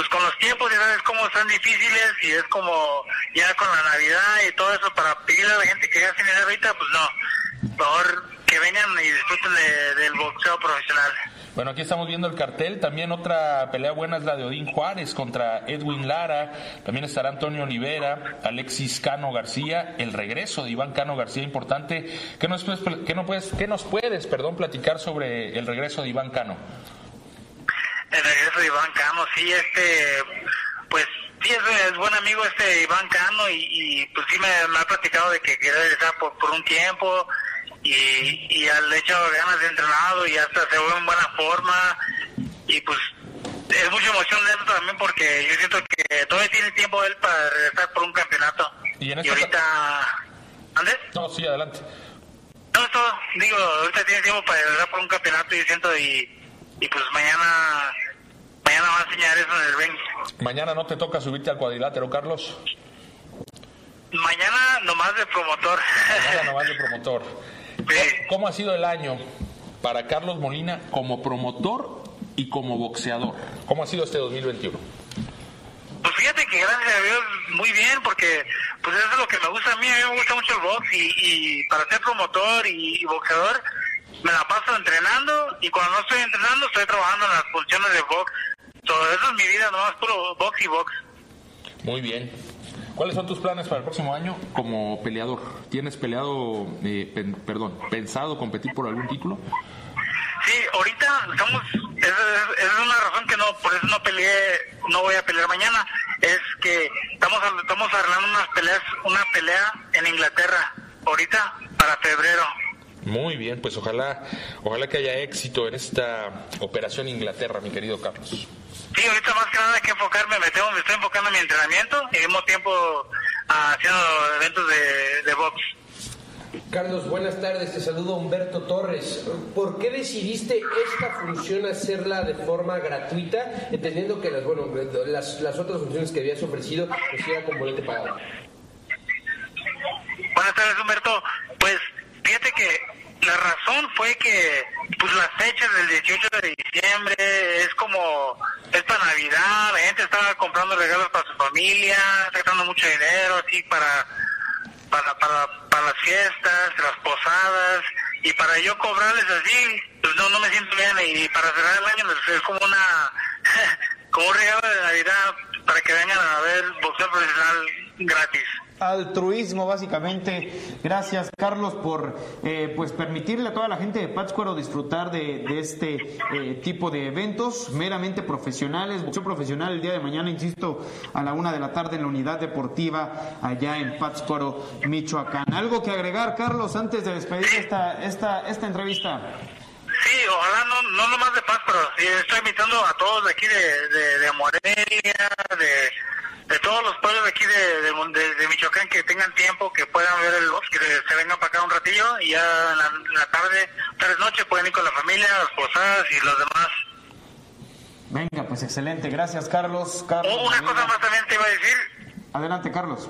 [SPEAKER 7] pues con los tiempos ya sabes cómo están difíciles y es como ya con la Navidad y todo eso para pedirle a la gente que ya se ahorita, pues no, mejor que vengan y disfruten del boxeo profesional.
[SPEAKER 1] Bueno, aquí estamos viendo el cartel. También otra pelea buena es la de Odín Juárez contra Edwin Lara. También estará Antonio Olivera, Alexis Cano García. El regreso de Iván Cano García, importante. ¿Qué nos puedes, qué no puedes, qué nos puedes perdón, platicar sobre el regreso de Iván Cano?
[SPEAKER 7] El regreso de Iván Cano, sí, este, pues sí, es, buen amigo este Iván Cano y, pues sí me, ha platicado de que quiere regresar por, por un tiempo y, y le hecho ganas de entrenado y hasta se ve en buena forma y pues es mucha emoción de eso también porque yo siento que todavía tiene tiempo él para regresar por un campeonato. Y, en y ahorita... ¿Andes?
[SPEAKER 1] No, sí, adelante.
[SPEAKER 7] No, esto, digo, ahorita tiene tiempo para regresar por un campeonato y siento y y pues mañana mañana va a enseñar eso en el ring.
[SPEAKER 1] ¿Mañana no te toca subirte al cuadrilátero, Carlos?
[SPEAKER 7] Mañana nomás de promotor.
[SPEAKER 1] Mañana nomás de promotor. ¿Cómo ha sido el año para Carlos Molina como promotor y como boxeador? ¿Cómo ha sido este 2021?
[SPEAKER 7] Pues fíjate que gracias a Dios muy bien porque pues eso es lo que me gusta a mí, a mí me gusta mucho el box y, y para ser promotor y boxeador me la paso entrenando y cuando no estoy entrenando estoy trabajando en las funciones de box. Todo eso es mi vida, nomás puro box y box.
[SPEAKER 1] Muy bien. ¿Cuáles son tus planes para el próximo año como peleador? ¿Tienes peleado, eh, perdón, pensado competir por algún título?
[SPEAKER 7] Sí, ahorita estamos, esa es, una razón que no, por eso no peleé, no voy a pelear mañana, es que estamos, estamos arreglando unas peleas, una pelea en Inglaterra, ahorita para febrero.
[SPEAKER 1] Muy bien, pues ojalá, ojalá que haya éxito en esta operación Inglaterra, mi querido Carlos.
[SPEAKER 7] Sí, ahorita más que nada hay que enfocarme, me, tengo, me estoy enfocando en mi entrenamiento y al mismo tiempo ah, haciendo eventos de, de box.
[SPEAKER 5] Carlos, buenas tardes, te saludo Humberto Torres. ¿Por qué decidiste esta función hacerla de forma gratuita, entendiendo que las, bueno, las, las otras funciones que habías ofrecido pues era con boleto pagado?
[SPEAKER 7] Buenas tardes, Humberto. La razón fue que pues las fechas del 18 de diciembre es como es para Navidad, la gente estaba comprando regalos para su familia, sacando mucho dinero así para para para para las fiestas, las posadas y para yo cobrarles así, pues no no me siento bien y para cerrar el año pues, es como una como un regalo de Navidad para que vengan a ver boxeo profesional gratis
[SPEAKER 4] altruismo básicamente. Gracias Carlos por eh, pues permitirle a toda la gente de Pátzcuaro disfrutar de, de este eh, tipo de eventos meramente profesionales. Boxeo profesional el día de mañana, insisto, a la una de la tarde en la unidad deportiva allá en Pátzcuaro, Michoacán. ¿Algo que agregar, Carlos, antes de despedir esta, esta, esta entrevista?
[SPEAKER 7] Sí, ojalá no, no nomás de Pátzcuaro. Estoy invitando a todos de aquí de, de Morelia, de de todos los pueblos de aquí de, de, de, Michoacán que tengan tiempo, que puedan ver el box, que se, vengan para acá un ratillo y ya en la, en la tarde, tarde noche pueden ir con la familia, las posadas y los demás.
[SPEAKER 4] Venga, pues excelente, gracias Carlos. Carlos
[SPEAKER 7] oh, una cosa más también te iba a decir.
[SPEAKER 4] Adelante Carlos.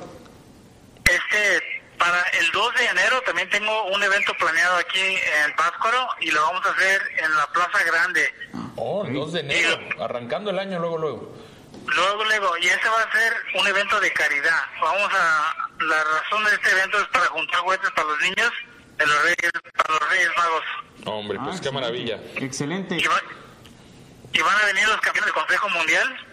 [SPEAKER 7] Este, para el 2 de enero también tengo un evento planeado aquí en Páscoro y lo vamos a hacer en la Plaza Grande.
[SPEAKER 1] Oh, el 2 de enero, arrancando el año luego, luego.
[SPEAKER 7] Luego, luego, y ese va a ser un evento de caridad. Vamos a, la razón de este evento es para juntar juguetes para los niños, de los reyes, para los reyes magos.
[SPEAKER 1] Hombre, pues
[SPEAKER 4] Ah,
[SPEAKER 1] qué maravilla.
[SPEAKER 4] Excelente.
[SPEAKER 7] Y, va- y van a venir los campeones del Consejo Mundial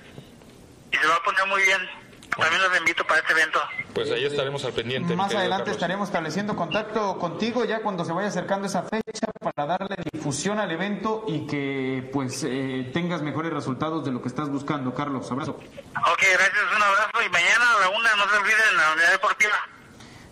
[SPEAKER 7] y se va a poner muy bien. También los invito para este evento.
[SPEAKER 1] Pues ahí estaremos al pendiente.
[SPEAKER 4] Más adelante
[SPEAKER 1] Carlos.
[SPEAKER 4] estaremos estableciendo contacto contigo ya cuando se vaya acercando esa fecha para darle difusión al evento y que pues eh, tengas mejores resultados de lo que estás buscando. Carlos, abrazo.
[SPEAKER 7] Ok, gracias, un abrazo y mañana a la una no se olviden la unidad deportiva.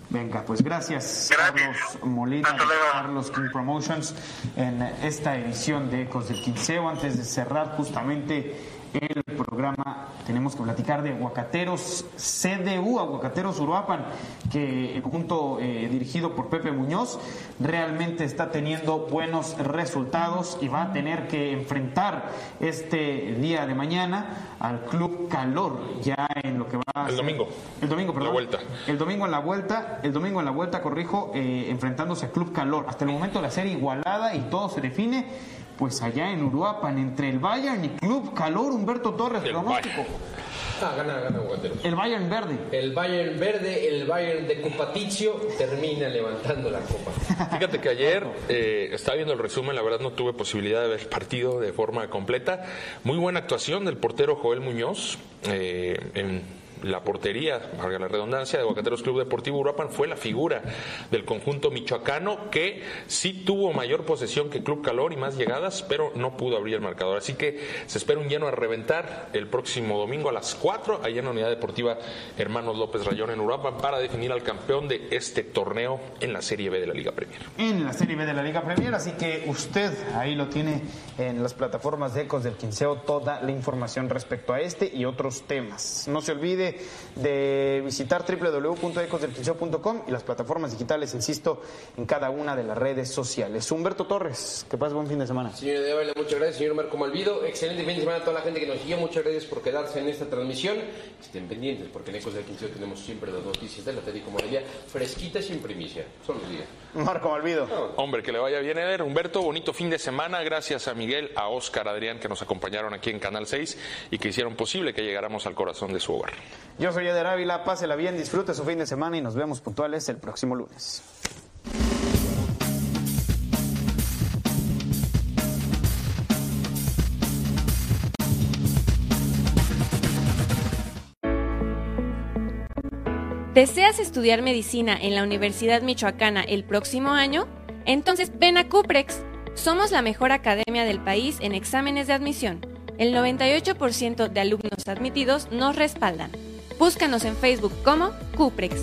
[SPEAKER 4] Venga, pues gracias,
[SPEAKER 7] Gracias.
[SPEAKER 4] Carlos Molina, de. Carlos King Promotions, en esta edición de Ecos del Quinceo. Antes de cerrar justamente el programa, tenemos que platicar de Aguacateros CDU, Aguacateros Uruapan, que el conjunto eh, dirigido por Pepe Muñoz realmente está teniendo buenos resultados y va a tener que enfrentar este día de mañana al Club Calor, ya en lo que va a
[SPEAKER 1] El domingo.
[SPEAKER 4] El domingo, perdón.
[SPEAKER 1] La vuelta.
[SPEAKER 4] El domingo en la vuelta, el domingo en la vuelta, corrijo, eh, enfrentándose a Club Calor. Hasta el momento la serie igualada y todo se define, pues allá en Uruapan, entre el Bayern y Club Calor, Humberto Torres,
[SPEAKER 1] El
[SPEAKER 4] pronóstico.
[SPEAKER 5] Ah, gana, gana Guateros.
[SPEAKER 4] El Bayern verde.
[SPEAKER 5] El Bayern verde, el Bayern de Cupatizio, termina levantando la copa.
[SPEAKER 1] Fíjate que ayer eh, estaba viendo el resumen, la verdad no tuve posibilidad de ver el partido de forma completa. Muy buena actuación del portero Joel Muñoz eh, en la portería, valga la redundancia, de Aguacateros Club Deportivo Uruapan fue la figura del conjunto michoacano que sí tuvo mayor posesión que Club Calor y más llegadas, pero no pudo abrir el marcador. Así que se espera un lleno a reventar el próximo domingo a las 4 allá en la Unidad Deportiva Hermanos López Rayón en Uruapan para definir al campeón de este torneo en la Serie B de la Liga Premier.
[SPEAKER 4] En la Serie B de la Liga Premier, así que usted ahí lo tiene en las plataformas de Ecos del Quinceo, toda la información respecto a este y otros temas. No se olvide de visitar www.ecosdelquinceo.com y las plataformas digitales, insisto, en cada una de las redes sociales. Humberto Torres, que pase buen fin de semana.
[SPEAKER 5] Señor de Ávila, muchas gracias. Señor Marco Malvido, excelente fin de semana a toda la gente que nos siguió. Muchas gracias por quedarse en esta transmisión. Estén pendientes porque en Ecos del Quinceo tenemos siempre las noticias del Atlético Morelia fresquitas y en primicia. Solo los días.
[SPEAKER 4] Marco Malvido.
[SPEAKER 1] Hombre, que le vaya bien, Eder. Humberto, bonito fin de semana. Gracias a Miguel, a Oscar, Adrián, que nos acompañaron aquí en Canal 6 y que hicieron posible que llegáramos al corazón de su hogar.
[SPEAKER 4] Yo soy Eder Ávila, pásela bien, disfrute su fin de semana y nos vemos puntuales el próximo lunes.
[SPEAKER 6] ¿Deseas estudiar medicina en la Universidad Michoacana el próximo año? Entonces ven a Cuprex. Somos la mejor academia del país en exámenes de admisión. El 98% de alumnos admitidos nos respaldan. Búscanos en Facebook como Cuprex.